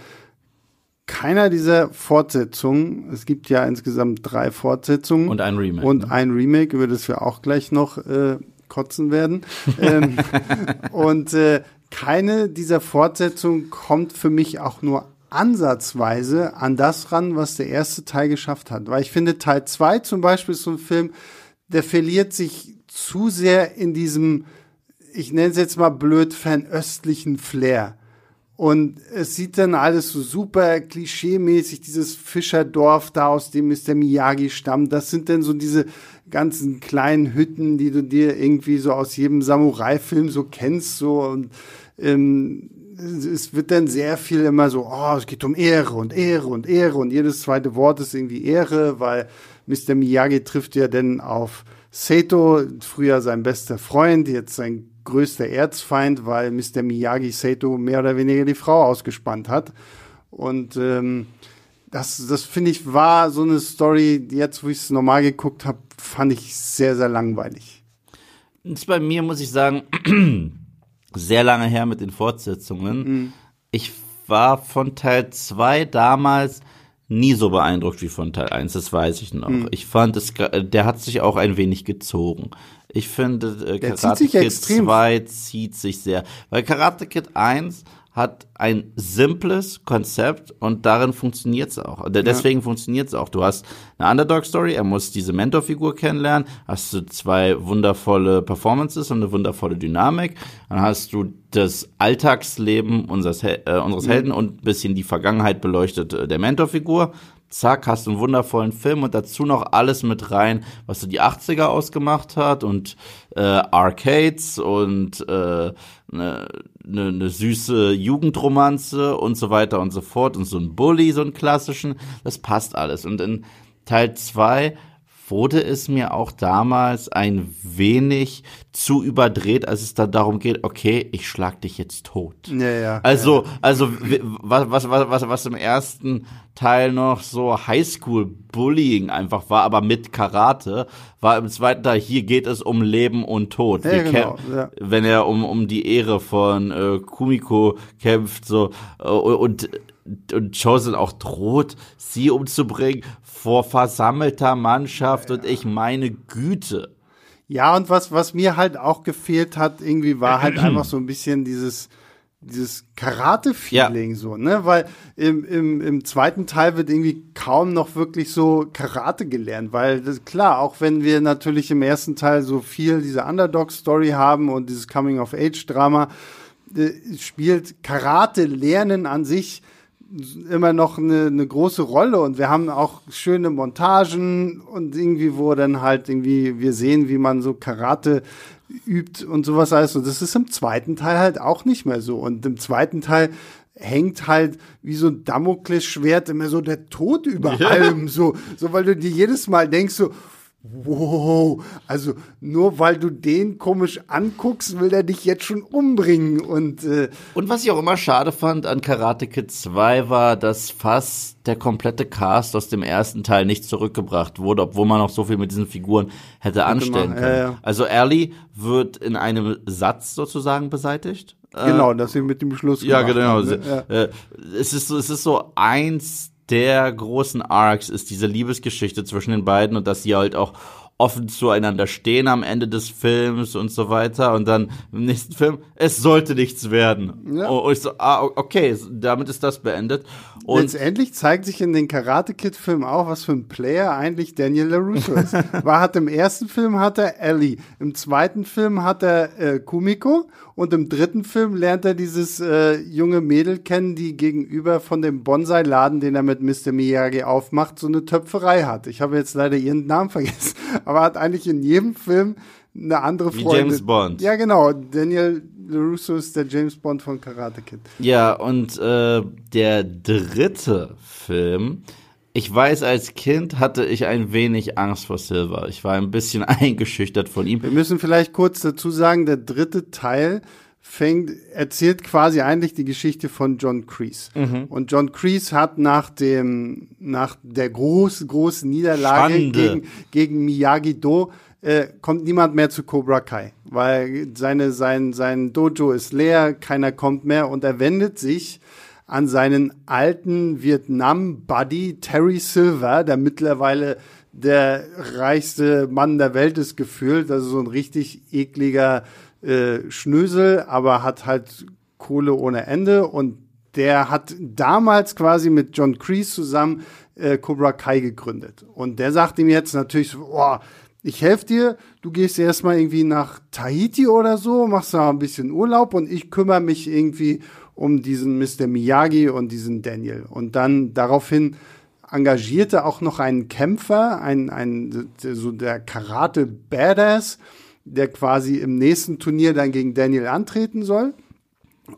keiner dieser Fortsetzungen, es gibt ja insgesamt drei Fortsetzungen und ein Remake. Und ne? ein Remake, über das wir auch gleich noch äh, kotzen werden. ähm, und äh, keine dieser Fortsetzungen kommt für mich auch nur ansatzweise an das ran, was der erste Teil geschafft hat. Weil ich finde, Teil zwei zum Beispiel ist so ein Film, der verliert sich zu sehr in diesem, ich nenne es jetzt mal blöd, fernöstlichen Flair. Und es sieht dann alles so super klischeemäßig, dieses Fischerdorf da, aus dem Mr. Miyagi stammt. Das sind dann so diese ganzen kleinen Hütten, die du dir irgendwie so aus jedem Samurai-Film so kennst, so und ähm, es wird dann sehr viel immer so, oh, es geht um Ehre und Ehre und Ehre und jedes zweite Wort ist irgendwie Ehre, weil Mr. Miyagi trifft ja dann auf Sato, früher sein bester Freund, jetzt sein größter Erzfeind, weil Mr. Miyagi Sato mehr oder weniger die Frau ausgespannt hat. Und ähm, das, das finde ich war so eine Story, jetzt wo ich es normal geguckt habe, fand ich sehr, sehr langweilig. Ist bei mir, muss ich sagen, sehr lange her mit den Fortsetzungen. Mhm. Ich war von Teil 2 damals nie so beeindruckt wie von Teil 1, das weiß ich noch. Mhm. Ich fand es, der hat sich auch ein wenig gezogen. Ich finde, äh, Karate Kid 2 zieht sich sehr. Weil Karate Kid 1 hat ein simples Konzept und darin funktioniert es auch. Deswegen ja. funktioniert es auch. Du hast eine Underdog-Story, er muss diese Mentorfigur kennenlernen, hast du zwei wundervolle Performances und eine wundervolle Dynamik, dann hast du das Alltagsleben unseres, äh, unseres Helden mhm. und ein bisschen die Vergangenheit beleuchtet äh, der Mentorfigur zack, hast du einen wundervollen Film und dazu noch alles mit rein, was so die 80er ausgemacht hat und äh, Arcades und äh, eine ne, ne süße Jugendromanze und so weiter und so fort und so ein Bully, so einen klassischen, das passt alles. Und in Teil zwei wurde es mir auch damals ein wenig zu überdreht, als es dann darum geht, okay, ich schlag dich jetzt tot. Ja, ja. Also, ja. also was, was, was, was, was im ersten Teil noch so Highschool-Bullying einfach war, aber mit Karate, war im zweiten Teil, hier geht es um Leben und Tod. Ja, genau, ja. Wenn er um, um die Ehre von äh, Kumiko kämpft, so, äh, und und Chosen auch droht, sie umzubringen vor versammelter Mannschaft ja, ja. und ich meine Güte. Ja, und was, was mir halt auch gefehlt hat, irgendwie war halt einfach so ein bisschen dieses, dieses Karate-Feeling ja. so, ne? Weil im, im, im zweiten Teil wird irgendwie kaum noch wirklich so Karate gelernt, weil das, klar, auch wenn wir natürlich im ersten Teil so viel diese Underdog-Story haben und dieses Coming-of-Age-Drama, äh, spielt Karate lernen an sich immer noch eine, eine große Rolle und wir haben auch schöne Montagen und irgendwie, wo dann halt irgendwie wir sehen, wie man so Karate übt und sowas alles. Und das ist im zweiten Teil halt auch nicht mehr so. Und im zweiten Teil hängt halt wie so ein Damoklesschwert immer so der Tod über allem, so, so, weil du dir jedes Mal denkst so, Wow, also nur weil du den komisch anguckst, will er dich jetzt schon umbringen und äh und was ich auch immer schade fand an Karate Kid 2 war, dass fast der komplette Cast aus dem ersten Teil nicht zurückgebracht wurde, obwohl man noch so viel mit diesen Figuren hätte anstellen können. Ja, ja. Also Ellie wird in einem Satz sozusagen beseitigt. Genau, äh, dass sie mit dem Schluss Ja, genau. Haben, ne? ja. Äh, es ist so, es ist so eins der großen Arcs ist diese Liebesgeschichte zwischen den beiden und dass sie halt auch offen zueinander stehen am Ende des Films und so weiter. Und dann im nächsten Film, es sollte nichts werden. Ja. Und ich so, ah, okay, damit ist das beendet. Und Letztendlich zeigt sich in den Karate Kid Film auch, was für ein Player eigentlich Daniel LaRusso ist. War hat im ersten Film hat er Ellie, im zweiten Film hat er äh, Kumiko und im dritten Film lernt er dieses äh, junge Mädel kennen, die gegenüber von dem Bonsai-Laden, den er mit Mr. Miyagi aufmacht, so eine Töpferei hat. Ich habe jetzt leider ihren Namen vergessen, aber hat eigentlich in jedem Film eine andere Freundin. Wie James Bond. Ja, genau. Daniel LaRusso ist der James Bond von Karate Kid. Ja, und äh, der dritte Film ich weiß, als Kind hatte ich ein wenig Angst vor Silver. Ich war ein bisschen eingeschüchtert von ihm. Wir müssen vielleicht kurz dazu sagen, der dritte Teil fängt, erzählt quasi eigentlich die Geschichte von John Kreese. Mhm. Und John Kreese hat nach dem, nach der großen, großen Niederlage gegen, gegen Miyagi-Do äh, kommt niemand mehr zu Cobra Kai, weil seine, sein, sein Dojo ist leer, keiner kommt mehr und er wendet sich an seinen alten Vietnam-Buddy Terry Silver, der mittlerweile der reichste Mann der Welt ist gefühlt, also so ein richtig ekliger äh, Schnösel, aber hat halt Kohle ohne Ende. Und der hat damals quasi mit John Kreese zusammen äh, Cobra Kai gegründet. Und der sagt ihm jetzt natürlich so, oh, ich helfe dir, du gehst erstmal irgendwie nach Tahiti oder so, machst da ein bisschen Urlaub und ich kümmere mich irgendwie um diesen Mr. Miyagi und diesen Daniel. Und dann daraufhin engagierte auch noch einen Kämpfer, ein, ein, so der Karate Badass, der quasi im nächsten Turnier dann gegen Daniel antreten soll.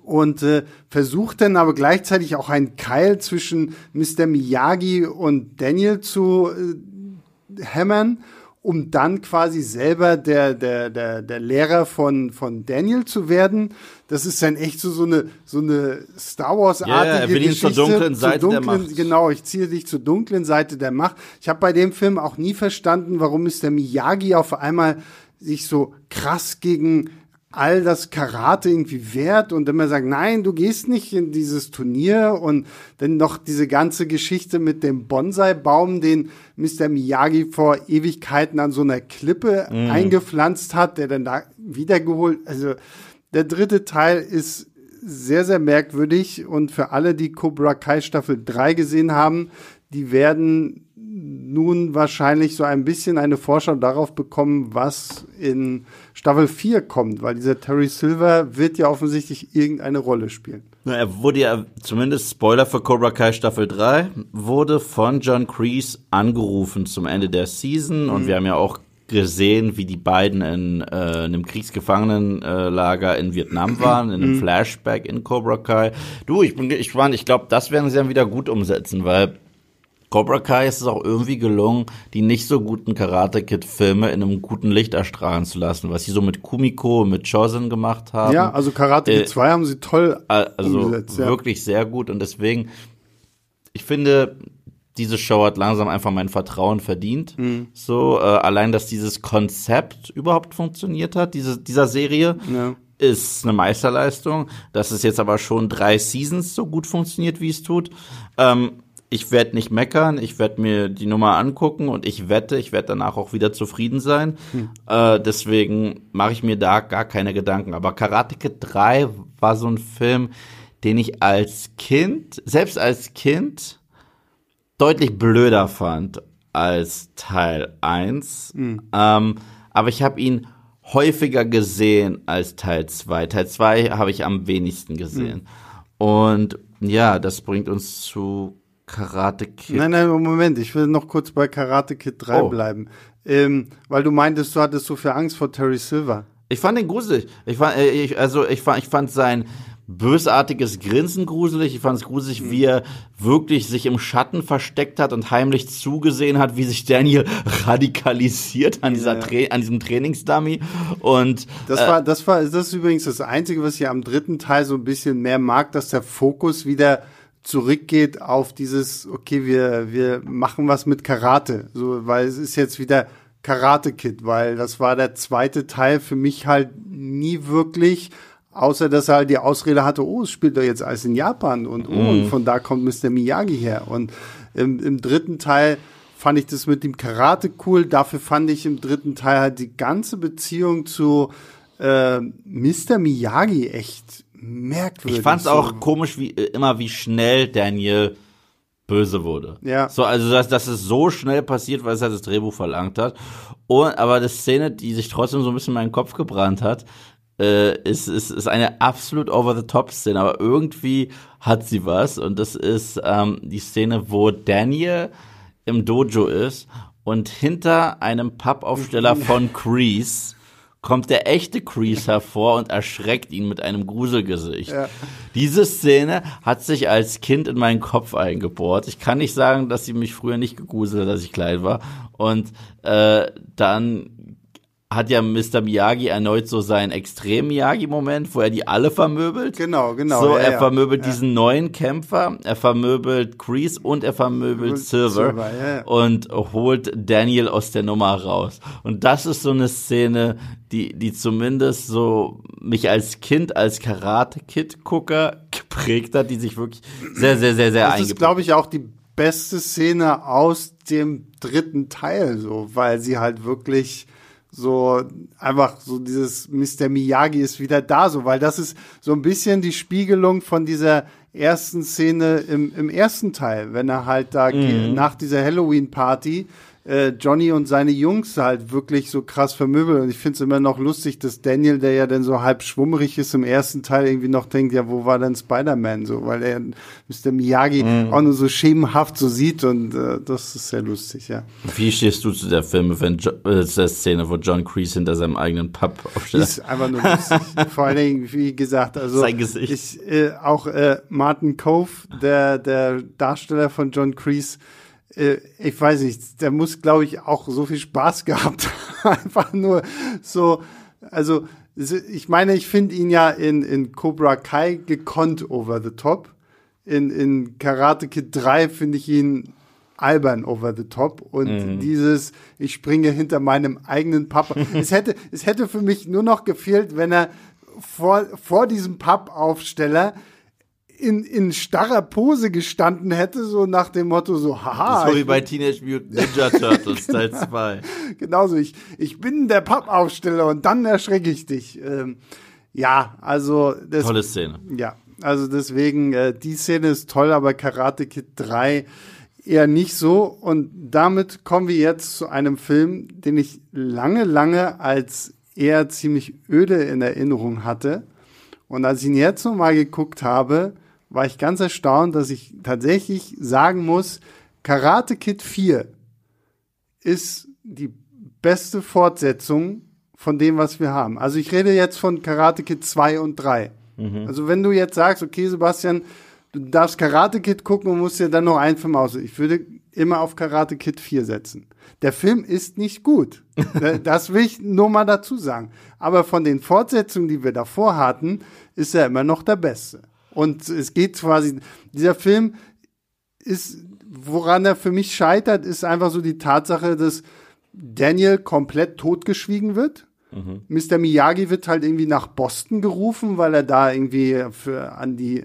Und äh, versucht dann aber gleichzeitig auch einen Keil zwischen Mr. Miyagi und Daniel zu äh, hämmern um dann quasi selber der, der, der, der Lehrer von, von Daniel zu werden. Das ist dann echt so, so eine, so eine Star Wars-artige yeah, Geschichte. Zur dunklen Seite zur dunklen, der Macht. Genau, ich ziehe dich zur dunklen Seite der Macht. Ich habe bei dem Film auch nie verstanden, warum ist der Miyagi auf einmal sich so krass gegen all das Karate irgendwie wert und immer sagt, nein, du gehst nicht in dieses Turnier und dann noch diese ganze Geschichte mit dem Bonsai-Baum, den Mr. Miyagi vor Ewigkeiten an so einer Klippe mm. eingepflanzt hat, der dann da wiedergeholt, also der dritte Teil ist sehr, sehr merkwürdig und für alle, die Cobra Kai Staffel 3 gesehen haben, die werden nun wahrscheinlich so ein bisschen eine Vorschau darauf bekommen, was in Staffel 4 kommt, weil dieser Terry Silver wird ja offensichtlich irgendeine Rolle spielen. Na, er wurde ja, zumindest Spoiler für Cobra Kai Staffel 3, wurde von John Kreese angerufen zum Ende der Season mhm. und wir haben ja auch gesehen, wie die beiden in äh, einem Kriegsgefangenenlager in Vietnam waren, in einem mhm. Flashback in Cobra Kai. Du, ich bin gespannt, ich glaube, das werden sie dann wieder gut umsetzen, weil Cobra Kai ist es auch irgendwie gelungen, die nicht so guten Karate Kid Filme in einem guten Licht erstrahlen zu lassen, was sie so mit Kumiko und mit Chosen gemacht haben. Ja, also Karate Kid äh, 2 haben sie toll also umgesetzt. Ja. wirklich sehr gut und deswegen ich finde diese Show hat langsam einfach mein Vertrauen verdient. Mhm. So äh, allein, dass dieses Konzept überhaupt funktioniert hat, diese, dieser Serie, ja. ist eine Meisterleistung. Dass es jetzt aber schon drei Seasons so gut funktioniert, wie es tut. Ähm, ich werde nicht meckern, ich werde mir die Nummer angucken und ich wette, ich werde danach auch wieder zufrieden sein. Hm. Äh, deswegen mache ich mir da gar keine Gedanken. Aber Karate Kid 3 war so ein Film, den ich als Kind, selbst als Kind, deutlich blöder fand als Teil 1. Hm. Ähm, aber ich habe ihn häufiger gesehen als Teil 2. Teil 2 habe ich am wenigsten gesehen. Hm. Und ja, das bringt uns zu Karate Kid. Nein, nein, Moment, ich will noch kurz bei Karate Kid 3 oh. bleiben. Ähm, weil du meintest, du hattest so viel Angst vor Terry Silver. Ich fand ihn gruselig. Ich fand, äh, ich, also ich fand, ich fand sein bösartiges Grinsen gruselig. Ich fand es gruselig, mhm. wie er wirklich sich im Schatten versteckt hat und heimlich zugesehen hat, wie sich Daniel radikalisiert an dieser ja. an diesem Trainingsdummy. Und das äh, war, das war, das ist übrigens das Einzige, was ich am dritten Teil so ein bisschen mehr mag, dass der Fokus wieder zurückgeht auf dieses, okay, wir, wir machen was mit Karate. So, weil es ist jetzt wieder Karate Kid, weil das war der zweite Teil für mich halt nie wirklich, außer dass er halt die Ausrede hatte, oh, es spielt doch jetzt alles in Japan und, oh, und mhm. von da kommt Mr. Miyagi her. Und im, im dritten Teil fand ich das mit dem Karate cool. Dafür fand ich im dritten Teil halt die ganze Beziehung zu äh, Mr. Miyagi echt merkwürdig. Ich fand es auch komisch, wie äh, immer, wie schnell Daniel böse wurde. Ja. So, also dass, dass es so schnell passiert, weil es halt das Drehbuch verlangt hat. Und aber die Szene, die sich trotzdem so ein bisschen in meinen Kopf gebrannt hat, äh, ist, ist, ist eine absolut over-the-top-Szene, aber irgendwie hat sie was. Und das ist ähm, die Szene, wo Daniel im Dojo ist und hinter einem Pappaufsteller von Crease kommt der echte Crease hervor und erschreckt ihn mit einem Gruselgesicht. Ja. Diese Szene hat sich als Kind in meinen Kopf eingebohrt. Ich kann nicht sagen, dass sie mich früher nicht gegruselt hat, als ich klein war. Und äh, dann hat ja Mr. Miyagi erneut so seinen extrem Miyagi-Moment, wo er die alle vermöbelt. Genau, genau. So, ja, er vermöbelt ja. diesen neuen Kämpfer, er vermöbelt Kreese und er vermöbelt Silver, Silver, ja, und holt Daniel aus der Nummer raus. Und das ist so eine Szene, die, die zumindest so mich als Kind, als Karate-Kid-Gucker geprägt hat, die sich wirklich sehr, sehr, sehr, sehr Das ist, glaube ich, auch die beste Szene aus dem dritten Teil, so, weil sie halt wirklich so einfach so dieses Mr. Miyagi ist wieder da, so, weil das ist so ein bisschen die Spiegelung von dieser ersten Szene im, im ersten Teil, wenn er halt da ge- nach dieser Halloween-Party äh, Johnny und seine Jungs halt wirklich so krass vermöbeln. Und ich finde es immer noch lustig, dass Daniel, der ja dann so halb schwummerig ist im ersten Teil, irgendwie noch denkt, ja, wo war denn Spider-Man so, weil er Mr. Miyagi auch nur so schemenhaft so sieht und äh, das ist sehr lustig, ja. Wie stehst du zu der Filme, wenn jo äh, zu der Szene, wo John Kreese hinter seinem eigenen Pub aufsteht? Ist einfach nur lustig. Vor allen Dingen, wie gesagt, also Sein Gesicht. Ich, äh, auch äh, Martin Cove, der, der Darsteller von John Kreese, ich weiß nicht, der muss, glaube ich, auch so viel Spaß gehabt. Einfach nur so, also ich meine, ich finde ihn ja in, in Cobra Kai gekonnt over the top. In, in Karate Kid 3 finde ich ihn albern over the top und dieses ich springe hinter meinem eigenen Papa. es hätte es hätte für mich nur noch gefehlt, wenn er vor vor diesem Pappaufsteller in, in starrer Pose gestanden hätte, so nach dem Motto so, haha. so wie ich bei Teenage Mutant Ninja Turtles Teil 2. genauso, ich, ich bin der Pappaufsteller und dann erschrecke ich dich. Ähm, ja, also das, Tolle Szene. ja, also deswegen, äh, die Szene ist toll, aber Karate Kid 3 eher nicht so. Und damit kommen wir jetzt zu einem Film, den ich lange, lange als eher ziemlich öde in Erinnerung hatte. Und als ich ihn jetzt nochmal geguckt habe, war ich ganz erstaunt, dass ich tatsächlich sagen muss, Karate Kid 4 ist die beste Fortsetzung von dem, was wir haben. Also ich rede jetzt von Karate Kid 2 und 3. Also wenn du jetzt sagst, okay, Sebastian, du darfst Karate Kid gucken und musst dir dann noch einen Film aus. Ich würde immer auf Karate Kid 4 setzen. Der Film ist nicht gut. das will ich nur mal dazu sagen. Aber von den Fortsetzungen, die wir davor hatten, ist er immer noch der Beste. Und es geht quasi, dieser Film ist, woran er für mich scheitert, ist einfach so die Tatsache, dass Daniel komplett totgeschwiegen wird. Mr. Miyagi wird halt irgendwie nach Boston gerufen, weil er da irgendwie für an die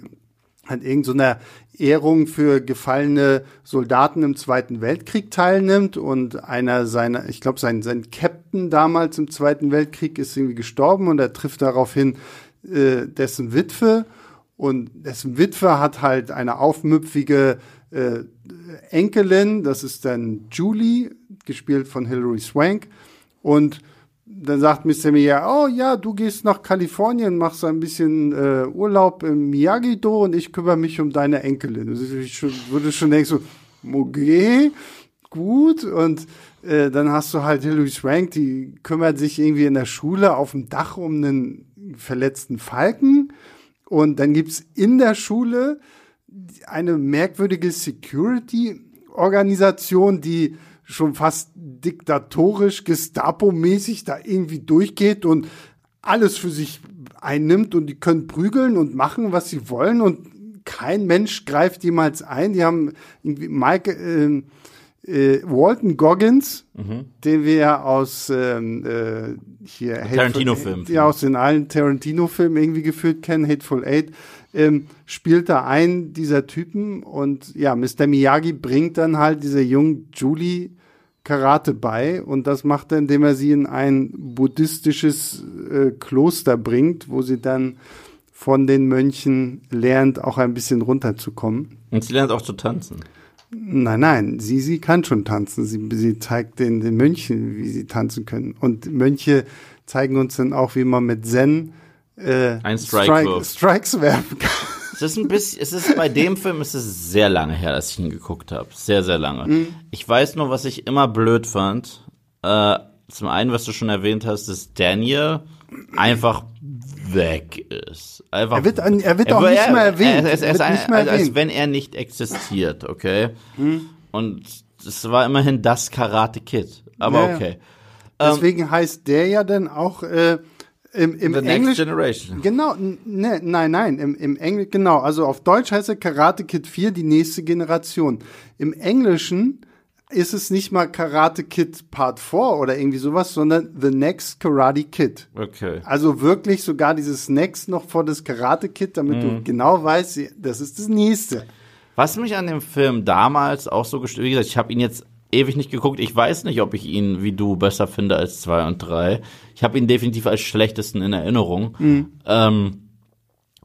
an irgendeiner Ehrung für gefallene Soldaten im Zweiten Weltkrieg teilnimmt und einer seiner, ich glaube, sein, sein Captain damals im Zweiten Weltkrieg ist irgendwie gestorben und er trifft daraufhin äh, dessen Witwe und dessen Witwe hat halt eine aufmüpfige äh, Enkelin, das ist dann Julie, gespielt von Hilary Swank und dann sagt Mr. Miyagi, oh ja, du gehst nach Kalifornien, machst ein bisschen äh, Urlaub im Miyagi-Do und ich kümmere mich um deine Enkelin. Also ich schon, würde schon denken so, okay, gut. Und äh, dann hast du halt Hilary Swank, die kümmert sich irgendwie in der Schule auf dem Dach um einen verletzten Falken. Und dann gibt's in der Schule eine merkwürdige Security-Organisation, die schon fast diktatorisch, Gestapo-mäßig da irgendwie durchgeht und alles für sich einnimmt und die können prügeln und machen, was sie wollen und kein Mensch greift jemals ein. Die haben irgendwie Mike, äh, äh, Walton Goggins, Mhm. den wir ja aus ähm, äh, hier Tarantino-Film. ja aus den allen Tarantino-Filmen irgendwie geführt kennen, Hateful Eight, ähm, spielt da einen dieser Typen und ja, Mr. Miyagi bringt dann halt dieser jungen Julie Karate bei und das macht er, indem er sie in ein buddhistisches äh, Kloster bringt, wo sie dann von den Mönchen lernt, auch ein bisschen runterzukommen. Und sie lernt auch zu tanzen. Nein, nein, sie, sie kann schon tanzen. Sie, sie zeigt den, den Mönchen, wie sie tanzen können. Und Mönche zeigen uns dann auch, wie man mit Zen äh, Ein Strike wirft. Strikes werfen kann. Es ist ein bisschen, es ist bei dem Film ist es sehr lange her, dass ich ihn geguckt habe. Sehr, sehr lange. Mhm. Ich weiß nur, was ich immer blöd fand. Äh, zum einen, was du schon erwähnt hast, dass Daniel einfach weg ist. Einfach, Er wird an- er wird auch nicht mehr erwähnt. Er, er, er, Er ist ein, nicht mehr also, als erwähnt. wenn er nicht existiert, okay? Mhm. Und es war immerhin das Karate Kid. Aber Ja, ja. okay. Deswegen heißt der ja dann auch äh, im, im The Next Englisch. Generation. Genau, ne, nein, nein, im, im Englisch, genau, also auf Deutsch heißt er Karate Kid 4, die nächste Generation. Im Englischen ist es nicht mal Karate Kid Part 4 oder irgendwie sowas, sondern The Next Karate Kid. Okay. Also wirklich sogar dieses Next noch vor das Karate Kid, damit Mhm. du genau weißt, das ist das nächste. Was mich an dem Film damals auch so gestört, wie gesagt, ich habe ihn jetzt ewig nicht geguckt. Ich weiß nicht, ob ich ihn wie du besser finde als zwei und drei. Ich habe ihn definitiv als schlechtesten in Erinnerung. Ähm,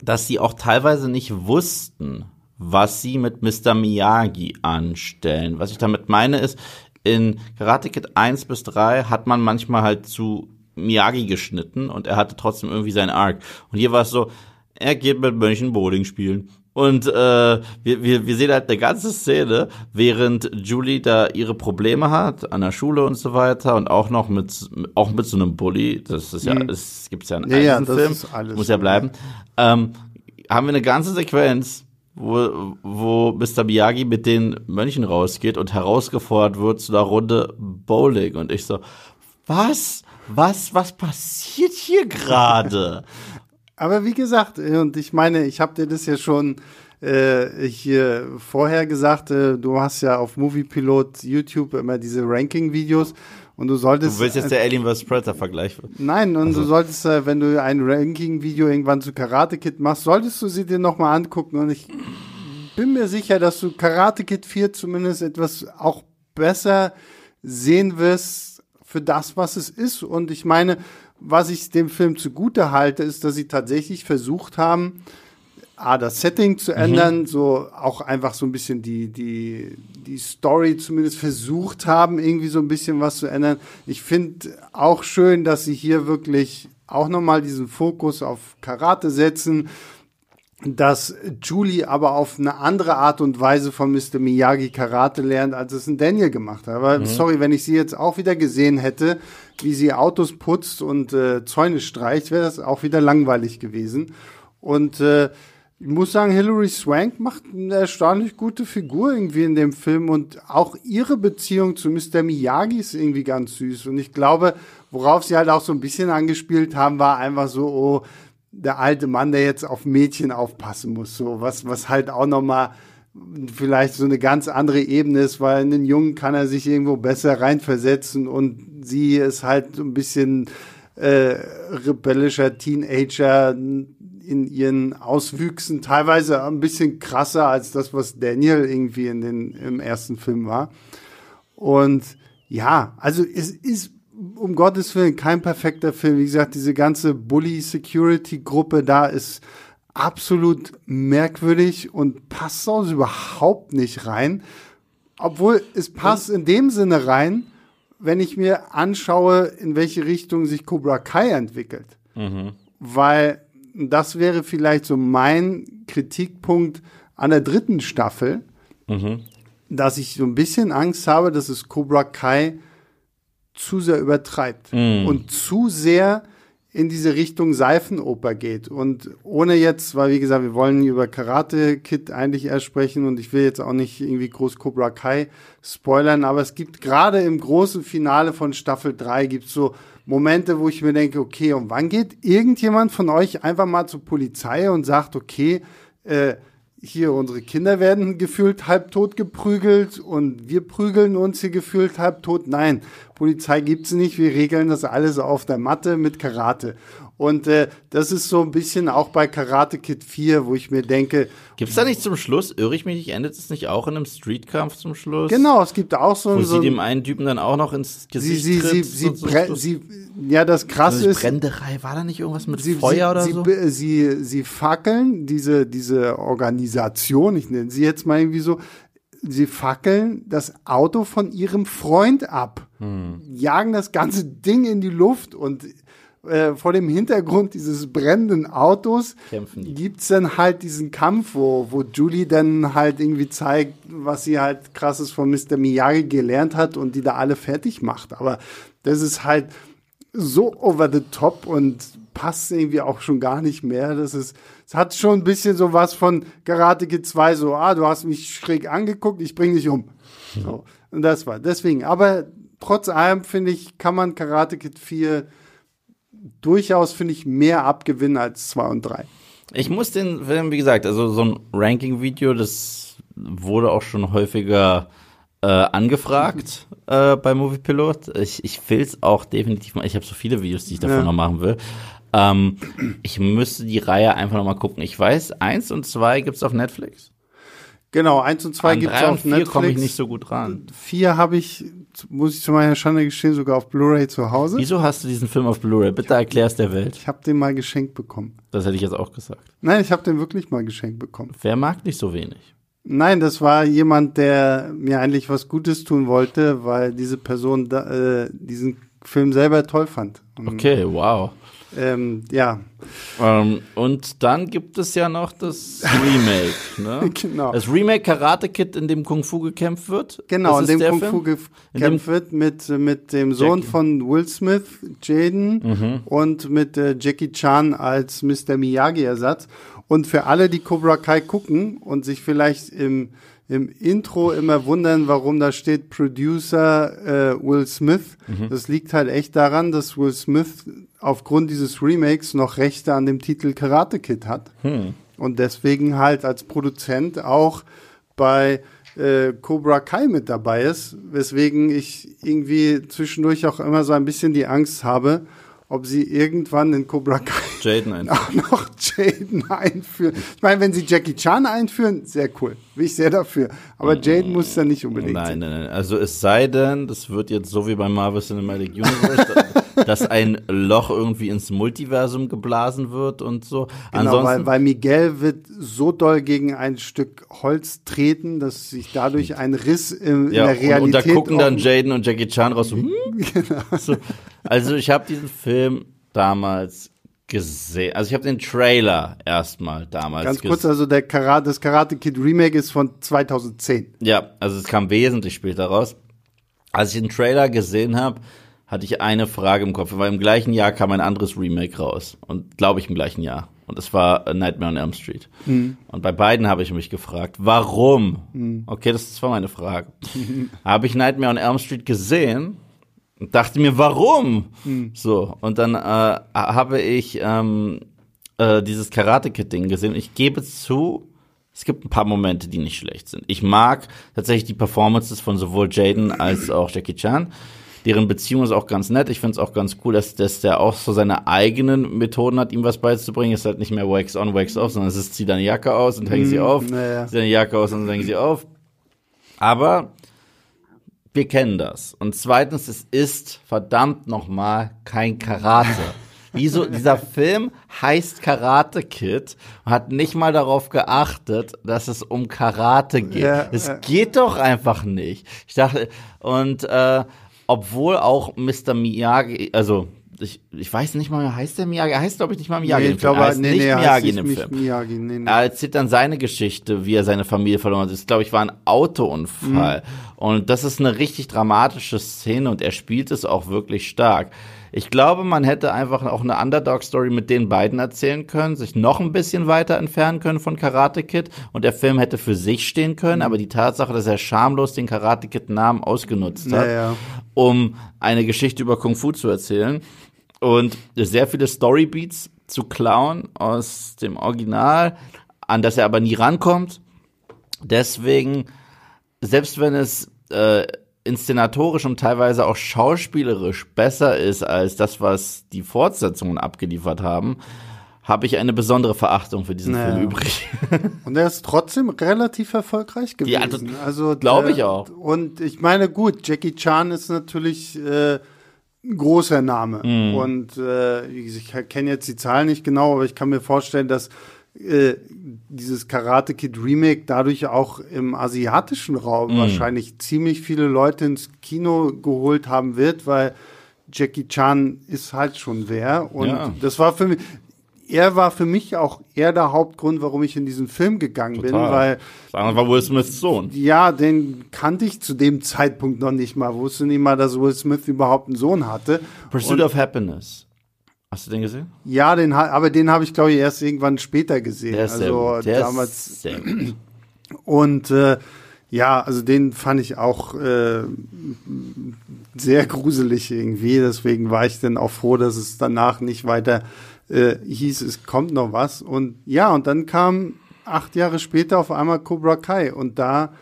dass sie auch teilweise nicht wussten, was sie mit Mr. Miyagi anstellen. Was ich damit meine ist, in Karate Kid 1 bis 3 hat man manchmal halt zu Miyagi geschnitten und er hatte trotzdem irgendwie seinen Arc. Und hier war es so, er geht mit Mönchen Bowling spielen. Und äh, wir, wir, wir sehen halt eine ganze Szene, während Julie da ihre Probleme hat an der Schule und so weiter und auch noch mit auch mit so einem Bully. Das ist ja, das gibt's ja in Mhm. Ja, ja, Film. Muss ja bleiben. Ähm, haben wir eine ganze Sequenz, wo, wo Mr. Miyagi mit den Mönchen rausgeht und herausgefordert wird zu einer Runde Bowling. Und ich so, was? Was? Was passiert hier gerade? Aber wie gesagt, äh, und ich meine, ich habe dir das ja schon äh, hier vorher gesagt, äh, du hast ja auf Moviepilot YouTube immer diese Ranking-Videos und du solltest. Du willst jetzt der Alien vs. Predator Vergleich. Nein, und du solltest, äh, wenn du ein Ranking-Video irgendwann zu Karate Kid machst, solltest du sie dir nochmal angucken. Und ich bin mir sicher, dass du Karate Kid 4 zumindest etwas auch besser sehen wirst für das, was es ist. Und ich meine, was ich dem Film zugute halte, ist, dass sie tatsächlich versucht haben, A, das Setting zu ändern, so auch einfach so ein bisschen die, die, die Story zumindest versucht haben, irgendwie so ein bisschen was zu ändern. Ich finde auch schön, dass sie hier wirklich auch nochmal diesen Fokus auf Karate setzen, dass Julie aber auf eine andere Art und Weise von Mr. Miyagi Karate lernt, als es ein Daniel gemacht hat. Aber sorry, wenn ich sie jetzt auch wieder gesehen hätte, wie sie Autos putzt und äh, Zäune streicht, wäre das auch wieder langweilig gewesen. Und äh, ich muss sagen, Hilary Swank macht eine erstaunlich gute Figur irgendwie in dem Film und auch ihre Beziehung zu Mr. Miyagi ist irgendwie ganz süß. Und ich glaube, worauf sie halt auch so ein bisschen angespielt haben, war einfach so, oh, der alte Mann, der jetzt auf Mädchen aufpassen muss, so was, was halt auch nochmal vielleicht so eine ganz andere Ebene ist, weil in den Jungen kann er sich irgendwo besser reinversetzen und sie ist halt so ein bisschen äh, rebellischer Teenager in ihren Auswüchsen, teilweise ein bisschen krasser als das, was Daniel irgendwie in den, im ersten Film war. Und ja, also es ist um Gottes Willen kein perfekter Film. Wie gesagt, diese ganze Bully-Security-Gruppe da ist absolut merkwürdig und passt sonst überhaupt nicht rein. Obwohl es passt in dem Sinne rein, wenn ich mir anschaue, in welche Richtung sich Cobra Kai entwickelt. Weil das wäre vielleicht so mein Kritikpunkt an der dritten Staffel, dass ich so ein bisschen Angst habe, dass es Cobra Kai zu sehr übertreibt und zu sehr in diese Richtung Seifenoper geht. Und ohne jetzt, weil wie gesagt, wir wollen über Karate Kid eigentlich erst sprechen und ich will jetzt auch nicht irgendwie groß Cobra Kai spoilern, aber es gibt gerade im großen Finale von Staffel 3 gibt es so Momente, wo ich mir denke, okay, und wann geht irgendjemand von euch einfach mal zur Polizei und sagt, okay, äh, hier unsere Kinder werden gefühlt halbtot geprügelt und wir prügeln uns hier gefühlt halbtot. Nein, Polizei gibt's nicht. Wir regeln das alles auf der Matte mit Karate. Und äh, das ist so ein bisschen auch bei Karate Kid 4, wo ich mir denke. Gibt's da nicht zum Schluss, irre ich mich nicht, endet es nicht auch in einem Streetkampf zum Schluss? Genau, es gibt auch so, Wo so sie dem einen Typen dann auch noch ins Gesicht sie, sie, tritt. sie, sie, sie, ja, das krasse Also ist, Brennerei, war da nicht irgendwas mit sie, Feuer sie, oder sie, so? be- Sie, sie fackeln diese, diese Organisation, ich nenne sie jetzt mal irgendwie so, sie fackeln das Auto von ihrem Freund ab, Hm. jagen das ganze Ding in die Luft und äh, vor dem Hintergrund dieses brennenden Autos die. gibt's dann halt diesen Kampf, wo, wo Julie dann halt irgendwie zeigt, was sie halt krasses von Mr. Miyagi gelernt hat und die da alle fertig macht. Aber das ist halt so over the top und passt irgendwie auch schon gar nicht mehr. Das ist, es hat schon ein bisschen so was von Karate Kid 2, so, ah, du hast mich schräg angeguckt, ich bring dich um. So. Und das war deswegen. Aber trotz allem, finde ich, kann man Karate Kid 4 durchaus, finde ich, mehr abgewinnen als 2 und 3. Ich muss den Film, wie gesagt, also so ein Ranking-Video, das wurde auch schon häufiger äh, angefragt äh, bei Movie Pilot. Ich, ich will es auch definitiv mal. Ich habe so viele Videos, die ich davon Ja. noch machen will. Ähm, ich müsste die Reihe einfach noch mal gucken. Ich weiß, eins und zwei gibt's auf Netflix. Genau, 1 und 2 An gibt's drei und auf vier Netflix. komme ich nicht so gut ran. 4 habe ich, muss ich zu meiner Schande gestehen, sogar auf Blu-ray zu Hause. Wieso hast du diesen Film auf Blu-ray? Bitte erklär's der Welt. Ich habe den mal geschenkt bekommen. Das hätte ich jetzt auch gesagt. Nein, ich habe den wirklich mal geschenkt bekommen. Wer mag nicht so wenig? Nein, das war jemand, der mir eigentlich was Gutes tun wollte, weil diese Person da, äh, diesen Film selber toll fand. Und, Okay, wow. Ähm, ja, Ähm, und dann gibt es ja noch das Remake, ne? Genau. Das Remake Karate Kid, in dem Kung Fu gekämpft wird. genau, in dem Kung Film? Fu gekämpft wird mit, mit dem Sohn Jackie. von Will Smith, Jaden, Mhm. und mit äh, Jackie Chan als Mr. Miyagi-Ersatz. Und für alle, die Cobra Kai gucken und sich vielleicht im, im Intro immer wundern, warum da steht Producer äh, Will Smith, Mhm. das liegt halt echt daran, dass Will Smith aufgrund dieses Remakes noch Rechte an dem Titel Karate Kid hat. Hm. Und deswegen halt als Produzent auch bei äh, Cobra Kai mit dabei ist, weswegen ich irgendwie zwischendurch auch immer so ein bisschen die Angst habe, ob sie irgendwann in Cobra Kai Jaden auch noch Jaden einführen. Ich meine, wenn sie Jackie Chan einführen, sehr cool. Bin ich sehr dafür. Aber Jaden muss ja nicht unbedingt Nein, nein, nein. Also es sei denn, das wird jetzt so wie beim Marvel Cinematic Universe, dass ein Loch irgendwie ins Multiversum geblasen wird und so. Genau, Ansonsten, weil, weil Miguel wird so doll gegen ein Stück Holz treten, dass sich dadurch ein Riss in, ja, in der Realität und, und da gucken dann Jaden und Jackie Chan raus. So, hm? so. Also ich habe diesen Film damals gesehen. Also ich habe den Trailer erstmal damals Ganz gesehen. kurz, also der Karate, das Karate Kid Remake ist von 2010. Ja, also es kam wesentlich später raus. Als ich den Trailer gesehen habe, hatte ich eine Frage im Kopf, weil im gleichen Jahr kam ein anderes Remake raus. Und glaube ich im gleichen Jahr. Und es war äh, Nightmare on Elm Street. Und bei beiden habe ich mich gefragt, warum? Okay, das war meine Frage. habe ich Nightmare on Elm Street gesehen und dachte mir, warum? So, und dann äh, habe ich ähm, äh, dieses Karate Kid Ding gesehen. Ich gebe zu, es gibt ein paar Momente, die nicht schlecht sind. Ich mag tatsächlich die Performances von sowohl Jaden als auch Jackie Chan. Deren Beziehung ist auch ganz nett. Ich finde es auch ganz cool, dass, dass der auch so seine eigenen Methoden hat, ihm was beizubringen. Es ist halt nicht mehr Wax on, Wax off, sondern es ist, zieh deine Jacke aus und häng sie auf. naja. Zieh deine Jacke aus und häng sie auf. Aber wir kennen das. Und zweitens, es ist verdammt nochmal kein Karate. Wieso, dieser Film heißt Karate Kid und hat nicht mal darauf geachtet, dass es um Karate geht. Ja, es geht doch einfach nicht. Ich dachte, und äh, obwohl auch Mr. Miyagi, also ich, ich weiß nicht mal, heißt der Miyagi? Er heißt, glaube ich, nicht mal Miyagi. Nee, ich glaube, er heißt nee, nicht nee, heißt Miyagi in dem Film. Miyagi, nee, nee. Er erzählt dann seine Geschichte, wie er seine Familie verloren hat. Das, glaube ich, war ein Autounfall. Und das ist eine richtig dramatische Szene und er spielt es auch wirklich stark. Ich glaube, man hätte einfach auch eine Underdog-Story mit den beiden erzählen können, sich noch ein bisschen weiter entfernen können von Karate Kid und der Film hätte für sich stehen können, aber die Tatsache, dass er schamlos den Karate Kid-Namen ausgenutzt hat, Naja. um eine Geschichte über Kung Fu zu erzählen und sehr viele Storybeats zu klauen aus dem Original, an das er aber nie rankommt. Deswegen, selbst wenn es äh, inszenatorisch und teilweise auch schauspielerisch besser ist als das, was die Fortsetzungen abgeliefert haben, habe ich eine besondere Verachtung für diesen naja. Film übrig. und er ist trotzdem relativ erfolgreich gewesen. Ja, also glaube ich auch. Und ich meine, gut, Jackie Chan ist natürlich äh, ein großer Name. Mm. Und äh, ich kenne jetzt die Zahlen nicht genau, aber ich kann mir vorstellen, dass äh, dieses Karate Kid Remake dadurch auch im asiatischen Raum mm. wahrscheinlich ziemlich viele Leute ins Kino geholt haben wird, weil Jackie Chan ist halt schon wer. Und ja. das war für mich, er war für mich auch eher der Hauptgrund, warum ich in diesen Film gegangen Total. bin, weil. Das war Will Smiths Sohn. Ja, den kannte ich zu dem Zeitpunkt noch nicht mal. Wusste nicht mal, dass Will Smith überhaupt einen Sohn hatte. Pursuit Und, of Happiness. Hast du den gesehen? Ja, den, aber den habe ich, glaube ich, erst irgendwann später gesehen. Der ist also der damals. Ist sehr gut. Und äh, ja, also den fand ich auch äh, sehr gruselig irgendwie. Deswegen war ich dann auch froh, dass es danach nicht weiter äh, hieß, es kommt noch was. Und ja, und dann kam acht Jahre später auf einmal Cobra Kai. Und da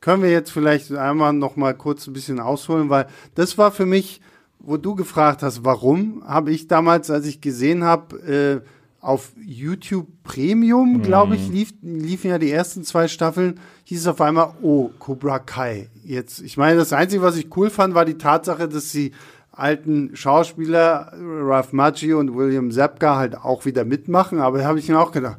können wir jetzt vielleicht einmal noch mal kurz ein bisschen ausholen, weil das war für mich, wo du gefragt hast, warum, habe ich damals, als ich gesehen habe, äh, auf YouTube Premium, glaube ich, mhm. lief, liefen ja die ersten zwei Staffeln, hieß es auf einmal, oh, Cobra Kai. Jetzt, ich meine, das Einzige, was ich cool fand, war die Tatsache, dass sie alten Schauspieler, Ralph Macchio und William Zepka, halt auch wieder mitmachen. Aber da habe ich mir auch gedacht,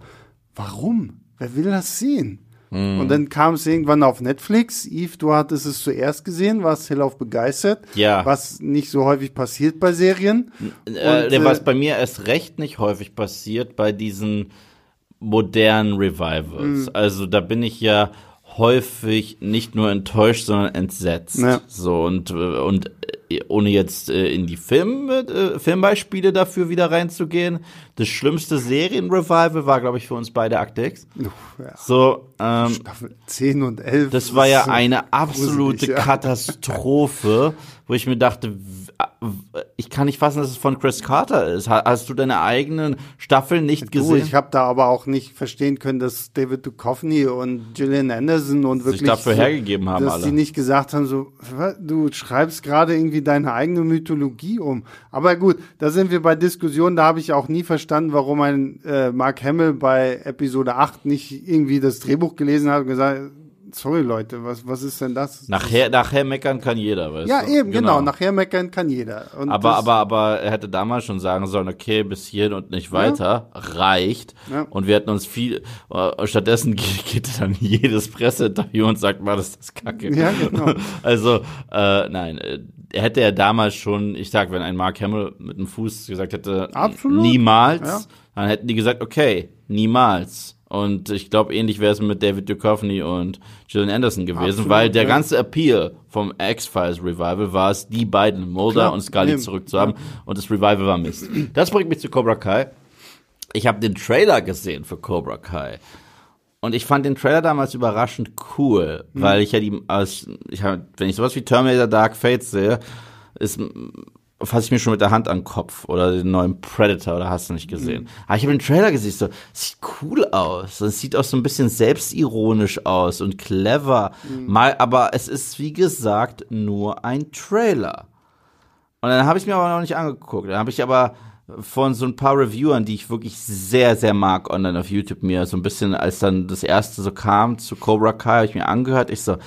warum? Wer will das sehen? Mm. Und dann kam es irgendwann auf Netflix. Eve, du hattest es zuerst gesehen, warst hellauf begeistert. Ja. Was nicht so häufig passiert bei Serien. Äh, und, äh, was bei mir erst recht nicht häufig passiert bei diesen modernen Revivals. Mm. Also da bin ich ja häufig nicht nur enttäuscht, sondern entsetzt. Ja. So und und ohne jetzt äh, in die Film, äh, Filmbeispiele dafür wieder reinzugehen, das schlimmste Serienrevival war, glaube ich, für uns beide Akte X. Ja. So, ähm, Staffel 10 und 11. Das war ja eine absolute ja. Katastrophe, wo ich mir dachte, ich kann nicht fassen, dass es von Chris Carter ist. Hast du deine eigenen Staffeln nicht du, gesehen? Ich habe da aber auch nicht verstehen können, dass David Duchovny und Gillian Anderson und wirklich sich dafür so, hergegeben haben, dass alle. die nicht gesagt haben, so du schreibst gerade irgendwie deine eigene Mythologie um. Aber gut, da sind wir bei Diskussionen. Da habe ich auch nie verstanden, warum ein äh, Mark Hamill bei Episode 8 nicht irgendwie das Drehbuch gelesen hat und gesagt, sorry Leute, was, was ist denn das? Nachher, nachher meckern kann jeder, weißt ja, du? Ja, eben, genau. genau. nachher meckern kann jeder. Und aber, aber, aber er hätte damals schon sagen sollen, okay, bis hierhin und nicht weiter, ja. reicht. Ja. Und wir hätten uns viel, uh, stattdessen geht, geht dann jedes Presseinterview und sagt, mal, das ist das Kacke. Ja, genau. also, äh, nein, äh, er hätte ja damals schon, ich sag, wenn ein Mark Hamill mit dem Fuß gesagt hätte, Absolut. niemals, dann hätten die gesagt, okay, niemals. Und ich glaube, ähnlich wäre es mit David Duchovny und Gillian Anderson gewesen, Absolut, weil der ja. ganze Appeal vom X-Files Revival war es, die beiden, Mulder Klar, und Scully, zurückzuhaben. Ja. Und das Revival war Mist. Das bringt mich zu Cobra Kai. Ich habe den Trailer gesehen für Cobra Kai. Und ich fand den Trailer damals überraschend cool, mhm. weil ich ja die, als, ich hab, wenn ich sowas wie Terminator Dark Fate sehe, ist fasse ich mir schon mit der Hand an den Kopf oder den neuen Predator oder hast du nicht gesehen. Mhm. Aber ich habe den Trailer gesehen, so sieht cool aus. Es sieht auch so ein bisschen selbstironisch aus und clever. Mhm. Mal, aber es ist wie gesagt nur ein Trailer. Und dann habe ich mir aber noch nicht angeguckt. Dann habe ich aber von so ein paar Reviewern, die ich wirklich sehr, sehr mag, online auf YouTube mir so ein bisschen, als dann das erste so kam zu Cobra Kai, habe ich mir angehört. Ich so,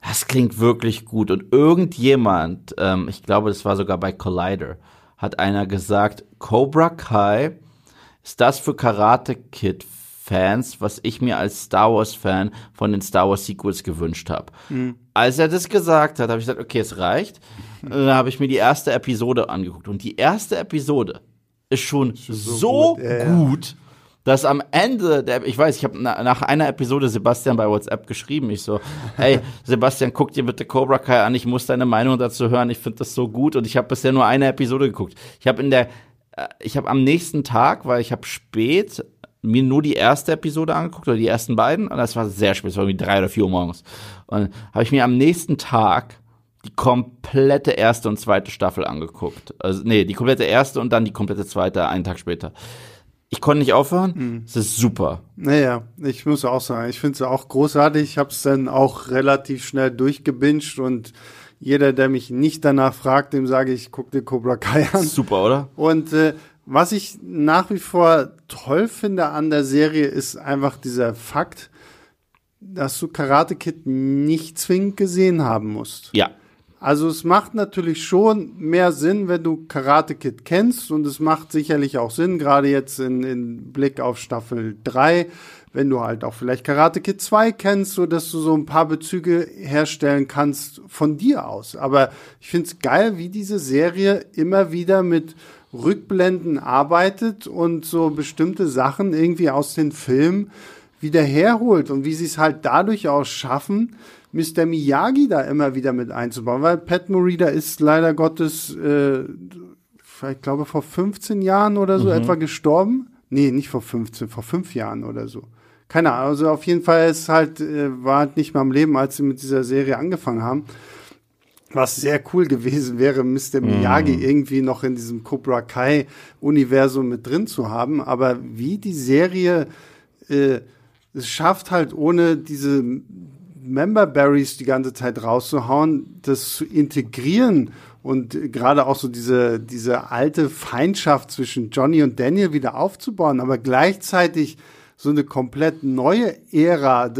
das klingt wirklich gut. Und irgendjemand, ähm, ich glaube, das war sogar bei Collider, hat einer gesagt, Cobra Kai ist das für Karate Kid Fans, was ich mir als Star Wars Fan von den Star Wars Sequels gewünscht habe. Mhm. Als er das gesagt hat, habe ich gesagt, okay, es reicht. Und dann habe ich mir die erste Episode angeguckt. Und die erste Episode ist schon ist so, so, gut, ja, gut dass am Ende der, ich weiß, ich habe na, nach einer Episode Sebastian bei WhatsApp geschrieben, ich so, hey, Sebastian, guck dir bitte Cobra Kai an, ich muss deine Meinung dazu hören, ich finde das so gut. Und ich habe bisher nur eine Episode geguckt. Ich habe in der, äh, ich habe am nächsten Tag, weil ich habe spät mir nur die erste Episode angeguckt oder die ersten beiden. Und das war sehr spät, es war irgendwie drei oder vier Uhr morgens. Und habe ich mir am nächsten Tag die komplette erste und zweite Staffel angeguckt. Also nee, die komplette erste und dann die komplette zweite einen Tag später ich konnte nicht aufhören. Es ist super. Naja, ich muss auch sagen, ich finde es auch großartig. Ich habe es dann auch relativ schnell durchgebinged und jeder, der mich nicht danach fragt, dem sage ich, guck dir Cobra Kai an. Super, oder? Und äh, was ich nach wie vor toll finde an der Serie, ist einfach dieser Fakt, dass du Karate Kid nicht zwingend gesehen haben musst. Ja. Also es macht natürlich schon mehr Sinn, wenn du Karate Kid kennst und es macht sicherlich auch Sinn, gerade jetzt in, in Blick auf Staffel 3, wenn du halt auch vielleicht Karate Kid 2 kennst, so dass du so ein paar Bezüge herstellen kannst von dir aus. Aber ich find's geil, wie diese Serie immer wieder mit Rückblenden arbeitet und so bestimmte Sachen irgendwie aus den Filmen wieder herholt und wie sie es halt dadurch auch schaffen, Mr. Miyagi da immer wieder mit einzubauen, weil Pat Morita ist leider Gottes, äh, ich glaube vor 15 Jahren oder so etwa gestorben. Nee, nicht vor 15, vor fünf Jahren oder so. Keine Ahnung, also auf jeden Fall ist halt, äh, war halt nicht mehr am Leben, als sie mit dieser Serie angefangen haben. Was sehr cool gewesen wäre, Mr. Miyagi irgendwie noch in diesem Cobra Kai Universum mit drin zu haben. Aber wie die Serie äh, es schafft halt ohne diese Member Berries die ganze Zeit rauszuhauen, das zu integrieren und gerade auch so diese, diese alte Feindschaft zwischen Johnny und Daniel wieder aufzubauen, aber gleichzeitig so eine komplett neue Ära,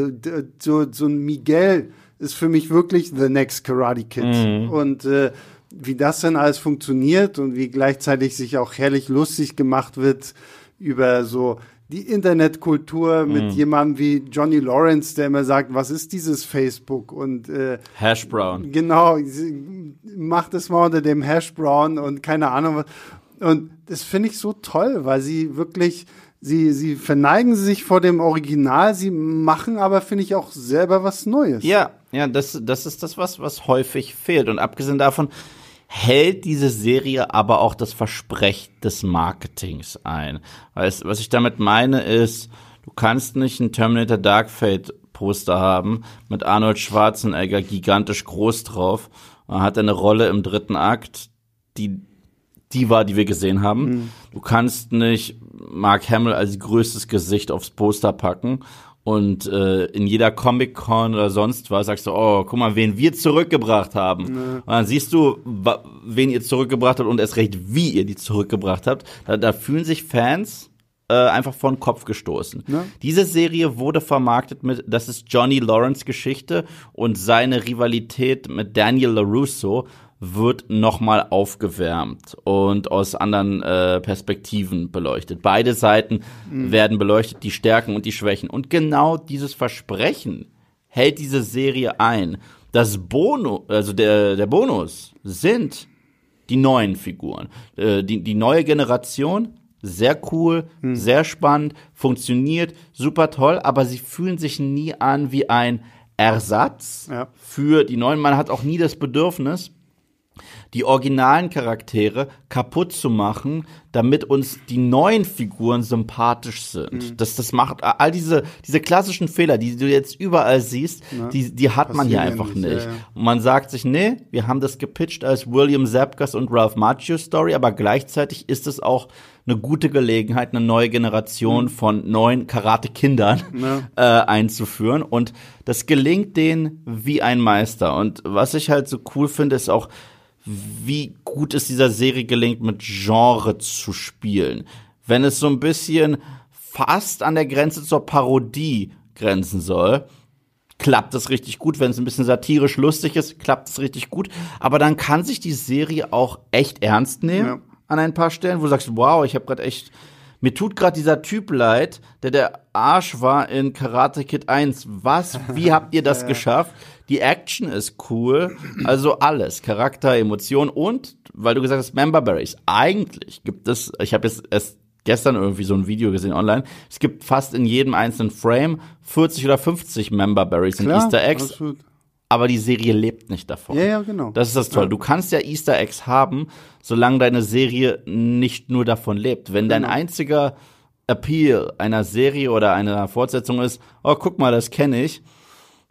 so, so ein Miguel ist für mich wirklich the next Karate Kid. Und äh, wie das dann alles funktioniert und wie gleichzeitig sich auch herrlich lustig gemacht wird über so die Internetkultur mit jemandem wie Johnny Lawrence, der immer sagt, was ist dieses Facebook? Und äh, Hash Brown. Genau, macht es mal unter dem Hash Brown und keine Ahnung was. Und das finde ich so toll, weil sie wirklich, sie, sie verneigen sich vor dem Original, sie machen aber, finde ich, auch selber was Neues. Ja, ja, das, das ist das, was, was häufig fehlt. Und abgesehen davon hält diese Serie aber auch das Versprechen des Marketings ein. Weißt, was ich damit meine ist, du kannst nicht ein Terminator Dark Fate Poster haben mit Arnold Schwarzenegger gigantisch groß drauf. Er hat eine Rolle im dritten Akt, die die war, die wir gesehen haben. Du kannst nicht Mark Hamill als größtes Gesicht aufs Poster packen und äh, in jeder Comic-Con oder sonst was sagst du, oh, guck mal, wen wir zurückgebracht haben. Und dann siehst du, wen ihr zurückgebracht habt und erst recht, wie ihr die zurückgebracht habt. Da, da fühlen sich Fans äh, einfach vor den Kopf gestoßen. Ja. Diese Serie wurde vermarktet mit, das ist Johnny Lawrence Geschichte und seine Rivalität mit Daniel LaRusso wird nochmal aufgewärmt und aus anderen äh, Perspektiven beleuchtet. Beide Seiten werden beleuchtet, die Stärken und die Schwächen. Und genau dieses Versprechen hält diese Serie ein. Das Bonus, also der, der Bonus sind die neuen Figuren. Äh, die, die neue Generation, sehr cool, sehr spannend, funktioniert, super toll, aber sie fühlen sich nie an wie ein Ersatz Ja. für die neuen. Man hat auch nie das Bedürfnis, die originalen Charaktere kaputt zu machen, damit uns die neuen Figuren sympathisch sind. Das, das macht all diese, diese klassischen Fehler, die du jetzt überall siehst, die, die hat man hier einfach nicht, nicht. ja, ja. Und man sagt sich, nee, wir haben das gepitcht als William Zapkas und Ralph Macchio Story, aber gleichzeitig ist es auch eine gute Gelegenheit, eine neue Generation von neuen Karate-Kindern äh, einzuführen. Und das gelingt denen wie ein Meister. Und was ich halt so cool finde, ist auch, wie gut es dieser Serie gelingt, mit Genre zu spielen. Wenn es so ein bisschen fast an der Grenze zur Parodie grenzen soll, klappt es richtig gut. Wenn es ein bisschen satirisch lustig ist, klappt es richtig gut. Aber dann kann sich die Serie auch echt ernst nehmen Ja. an ein paar Stellen, wo du sagst, wow, ich habe gerade echt mir tut gerade dieser Typ leid, der der Arsch war in Karate Kid 1. Was? Wie habt ihr das geschafft? Die Action ist cool. Also alles. Charakter, Emotion und, weil du gesagt hast, Member Berries. Eigentlich gibt es, ich habe jetzt erst gestern irgendwie so ein Video gesehen online. Es gibt fast in jedem einzelnen Frame 40 oder 50 Member Berries in Easter Eggs, absolut. aber die Serie lebt nicht davon. Ja, ja, genau. Das ist das Tolle. Du kannst ja Easter Eggs haben, solange deine Serie nicht nur davon lebt. Wenn dein Genau. einziger Appeal einer Serie oder einer Fortsetzung ist, oh, guck mal, das kenne ich.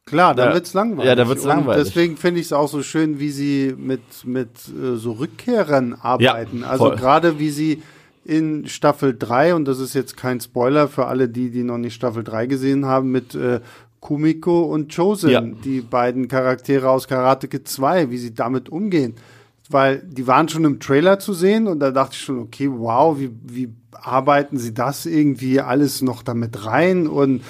Klar, dann Ja. wird's langweilig. Ja, dann wird's Und langweilig. Deswegen finde ich es auch so schön, wie sie mit, mit äh, so Rückkehrern arbeiten. also voll. gerade wie sie in Staffel 3, und das ist jetzt kein Spoiler für alle die, die noch nicht Staffel 3 gesehen haben, mit äh, Kumiko und Chosen, Ja. die beiden Charaktere aus Karate Kid 2, wie sie damit umgehen. Weil die waren schon im Trailer zu sehen und da dachte ich schon, okay, wow, wie, wie arbeiten sie das irgendwie alles noch damit rein und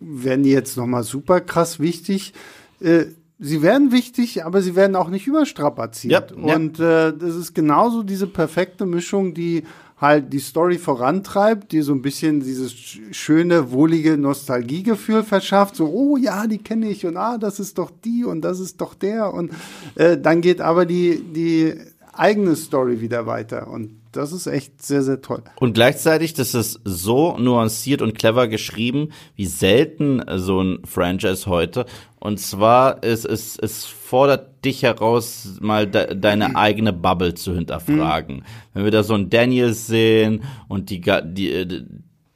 werden die jetzt nochmal super krass wichtig? Äh, sie werden wichtig, aber sie werden auch nicht überstrapaziert. Ja, ja. Und äh, das ist genauso diese perfekte Mischung, die halt die Story vorantreibt, die so ein bisschen dieses sch- schöne, wohlige Nostalgiegefühl verschafft. So, oh ja, die kenne ich und ah, das ist doch die und das ist doch der. Und äh, dann geht aber die, die eigene Story wieder weiter. Und das ist echt sehr, sehr toll. Und gleichzeitig, das ist so nuanciert und clever geschrieben, wie selten so ein Franchise heute. Und zwar, es, es, es fordert dich heraus, mal de deine eigene Bubble zu hinterfragen. Wenn wir da so einen Daniel sehen und die, die, äh,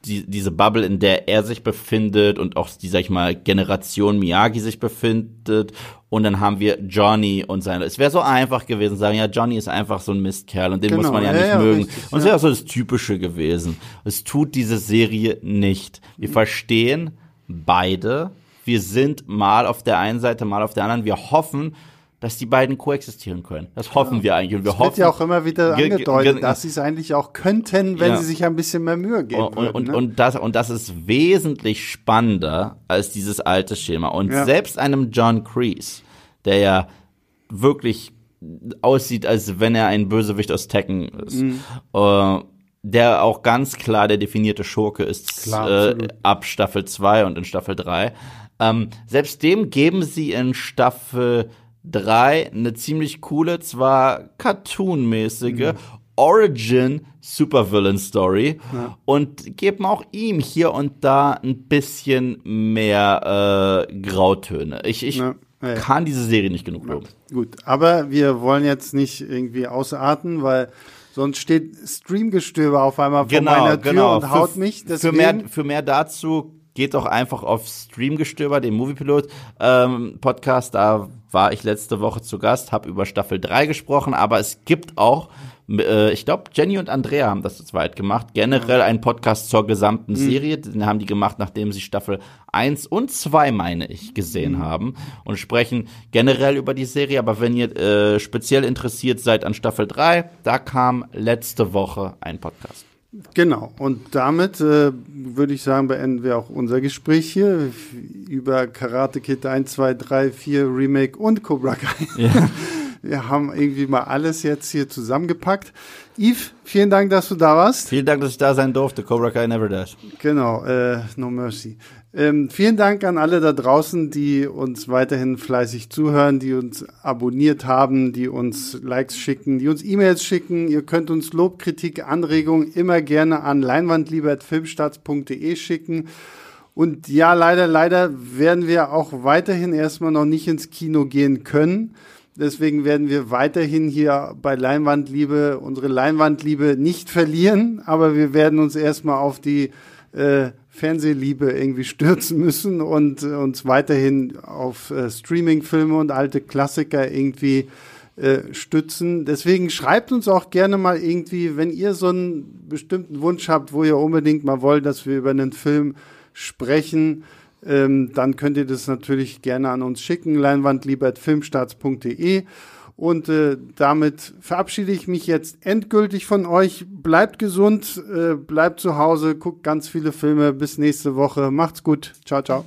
die, diese Bubble, in der er sich befindet und auch die, sag ich mal, Generation Miyagi sich befindet. Und dann haben wir Johnny und seine. Es wäre so einfach gewesen, sagen, ja, Johnny ist einfach so ein Mistkerl und den Genau, muss man ja ja, nicht ja, mögen. richtig, und es ja. wäre so das Typische gewesen. Es tut diese Serie nicht. Wir verstehen beide. Wir sind mal auf der einen Seite, mal auf der anderen. Wir hoffen, dass die beiden koexistieren können. Das hoffen wir eigentlich. Und wir Es wird hoffen, ja auch immer wieder Ge- ge- angedeutet, ge- dass sie es eigentlich auch könnten, wenn Ja. sie sich ein bisschen mehr Mühe geben und, würden. und, ne? und, das, und das ist wesentlich spannender als dieses alte Schema. Und Ja. selbst einem John Kreese, der ja wirklich aussieht, als wenn er ein Bösewicht aus Tekken ist, Mhm. äh, der auch ganz klar der definierte Schurke ist Klar, äh, ab Staffel 2 und in Staffel 3. Ähm, selbst dem geben sie in Staffel 3 eine ziemlich coole, zwar cartoonmäßige Mhm. Origin Supervillain Story und geben auch ihm hier und da ein bisschen mehr äh, Grautöne. Ich, ich Ja, ja, ja. kann diese Serie nicht genug loben. Gut, aber wir wollen jetzt nicht irgendwie ausarten, weil sonst steht Streamgestöber auf einmal vor meiner Tür und haut Für- mich. Für Deswegen, mehr, für mehr dazu geht doch einfach auf Streamgestöber, den Moviepilot ähm, Podcast. Da war ich letzte Woche zu Gast, habe über Staffel 3 gesprochen, aber es gibt auch, äh, ich glaube, Jenny und Andrea haben das zu zweit gemacht. Generell ein Podcast zur gesamten Serie. Den haben die gemacht, nachdem sie Staffel 1 und 2, meine ich, gesehen haben und sprechen generell über die Serie. Aber wenn ihr äh, speziell interessiert seid an Staffel 3, da kam letzte Woche ein Podcast. Genau, und damit äh, würde ich sagen, beenden wir auch unser Gespräch hier über Karate Kid 1, 2, 3, 4 Remake und Cobra Kai. Wir haben irgendwie mal alles jetzt hier zusammengepackt. Yves, vielen Dank, dass du da warst. Vielen Dank, dass ich da sein durfte. Cobra Kai Never Dies. Genau, äh, no mercy. Ähm, vielen Dank an alle da draußen, die uns weiterhin fleißig zuhören, die uns abonniert haben, die uns Likes schicken, die uns E-Mails schicken. Ihr könnt uns Lob, Kritik, Anregungen immer gerne an leinwandliebe.filmstarts.de schicken. Und ja, leider, leider werden wir auch weiterhin erstmal noch nicht ins Kino gehen können. Deswegen werden wir weiterhin hier bei Leinwandliebe unsere Leinwandliebe nicht verlieren, aber wir werden uns erstmal auf die äh, Fernsehliebe irgendwie stürzen müssen und äh, uns weiterhin auf äh, Streamingfilme und alte Klassiker irgendwie äh, stützen. Deswegen schreibt uns auch gerne mal irgendwie, wenn ihr so einen bestimmten Wunsch habt, wo ihr unbedingt mal wollt, dass wir über einen Film sprechen, ähm, dann könnt ihr das natürlich gerne an uns schicken, leinwandliebe.filmstarts.de. Und äh, damit verabschiede ich mich jetzt endgültig von euch. Bleibt gesund, äh, bleibt zu Hause, guckt ganz viele Filme. Bis nächste Woche. Macht's gut. Ciao, ciao.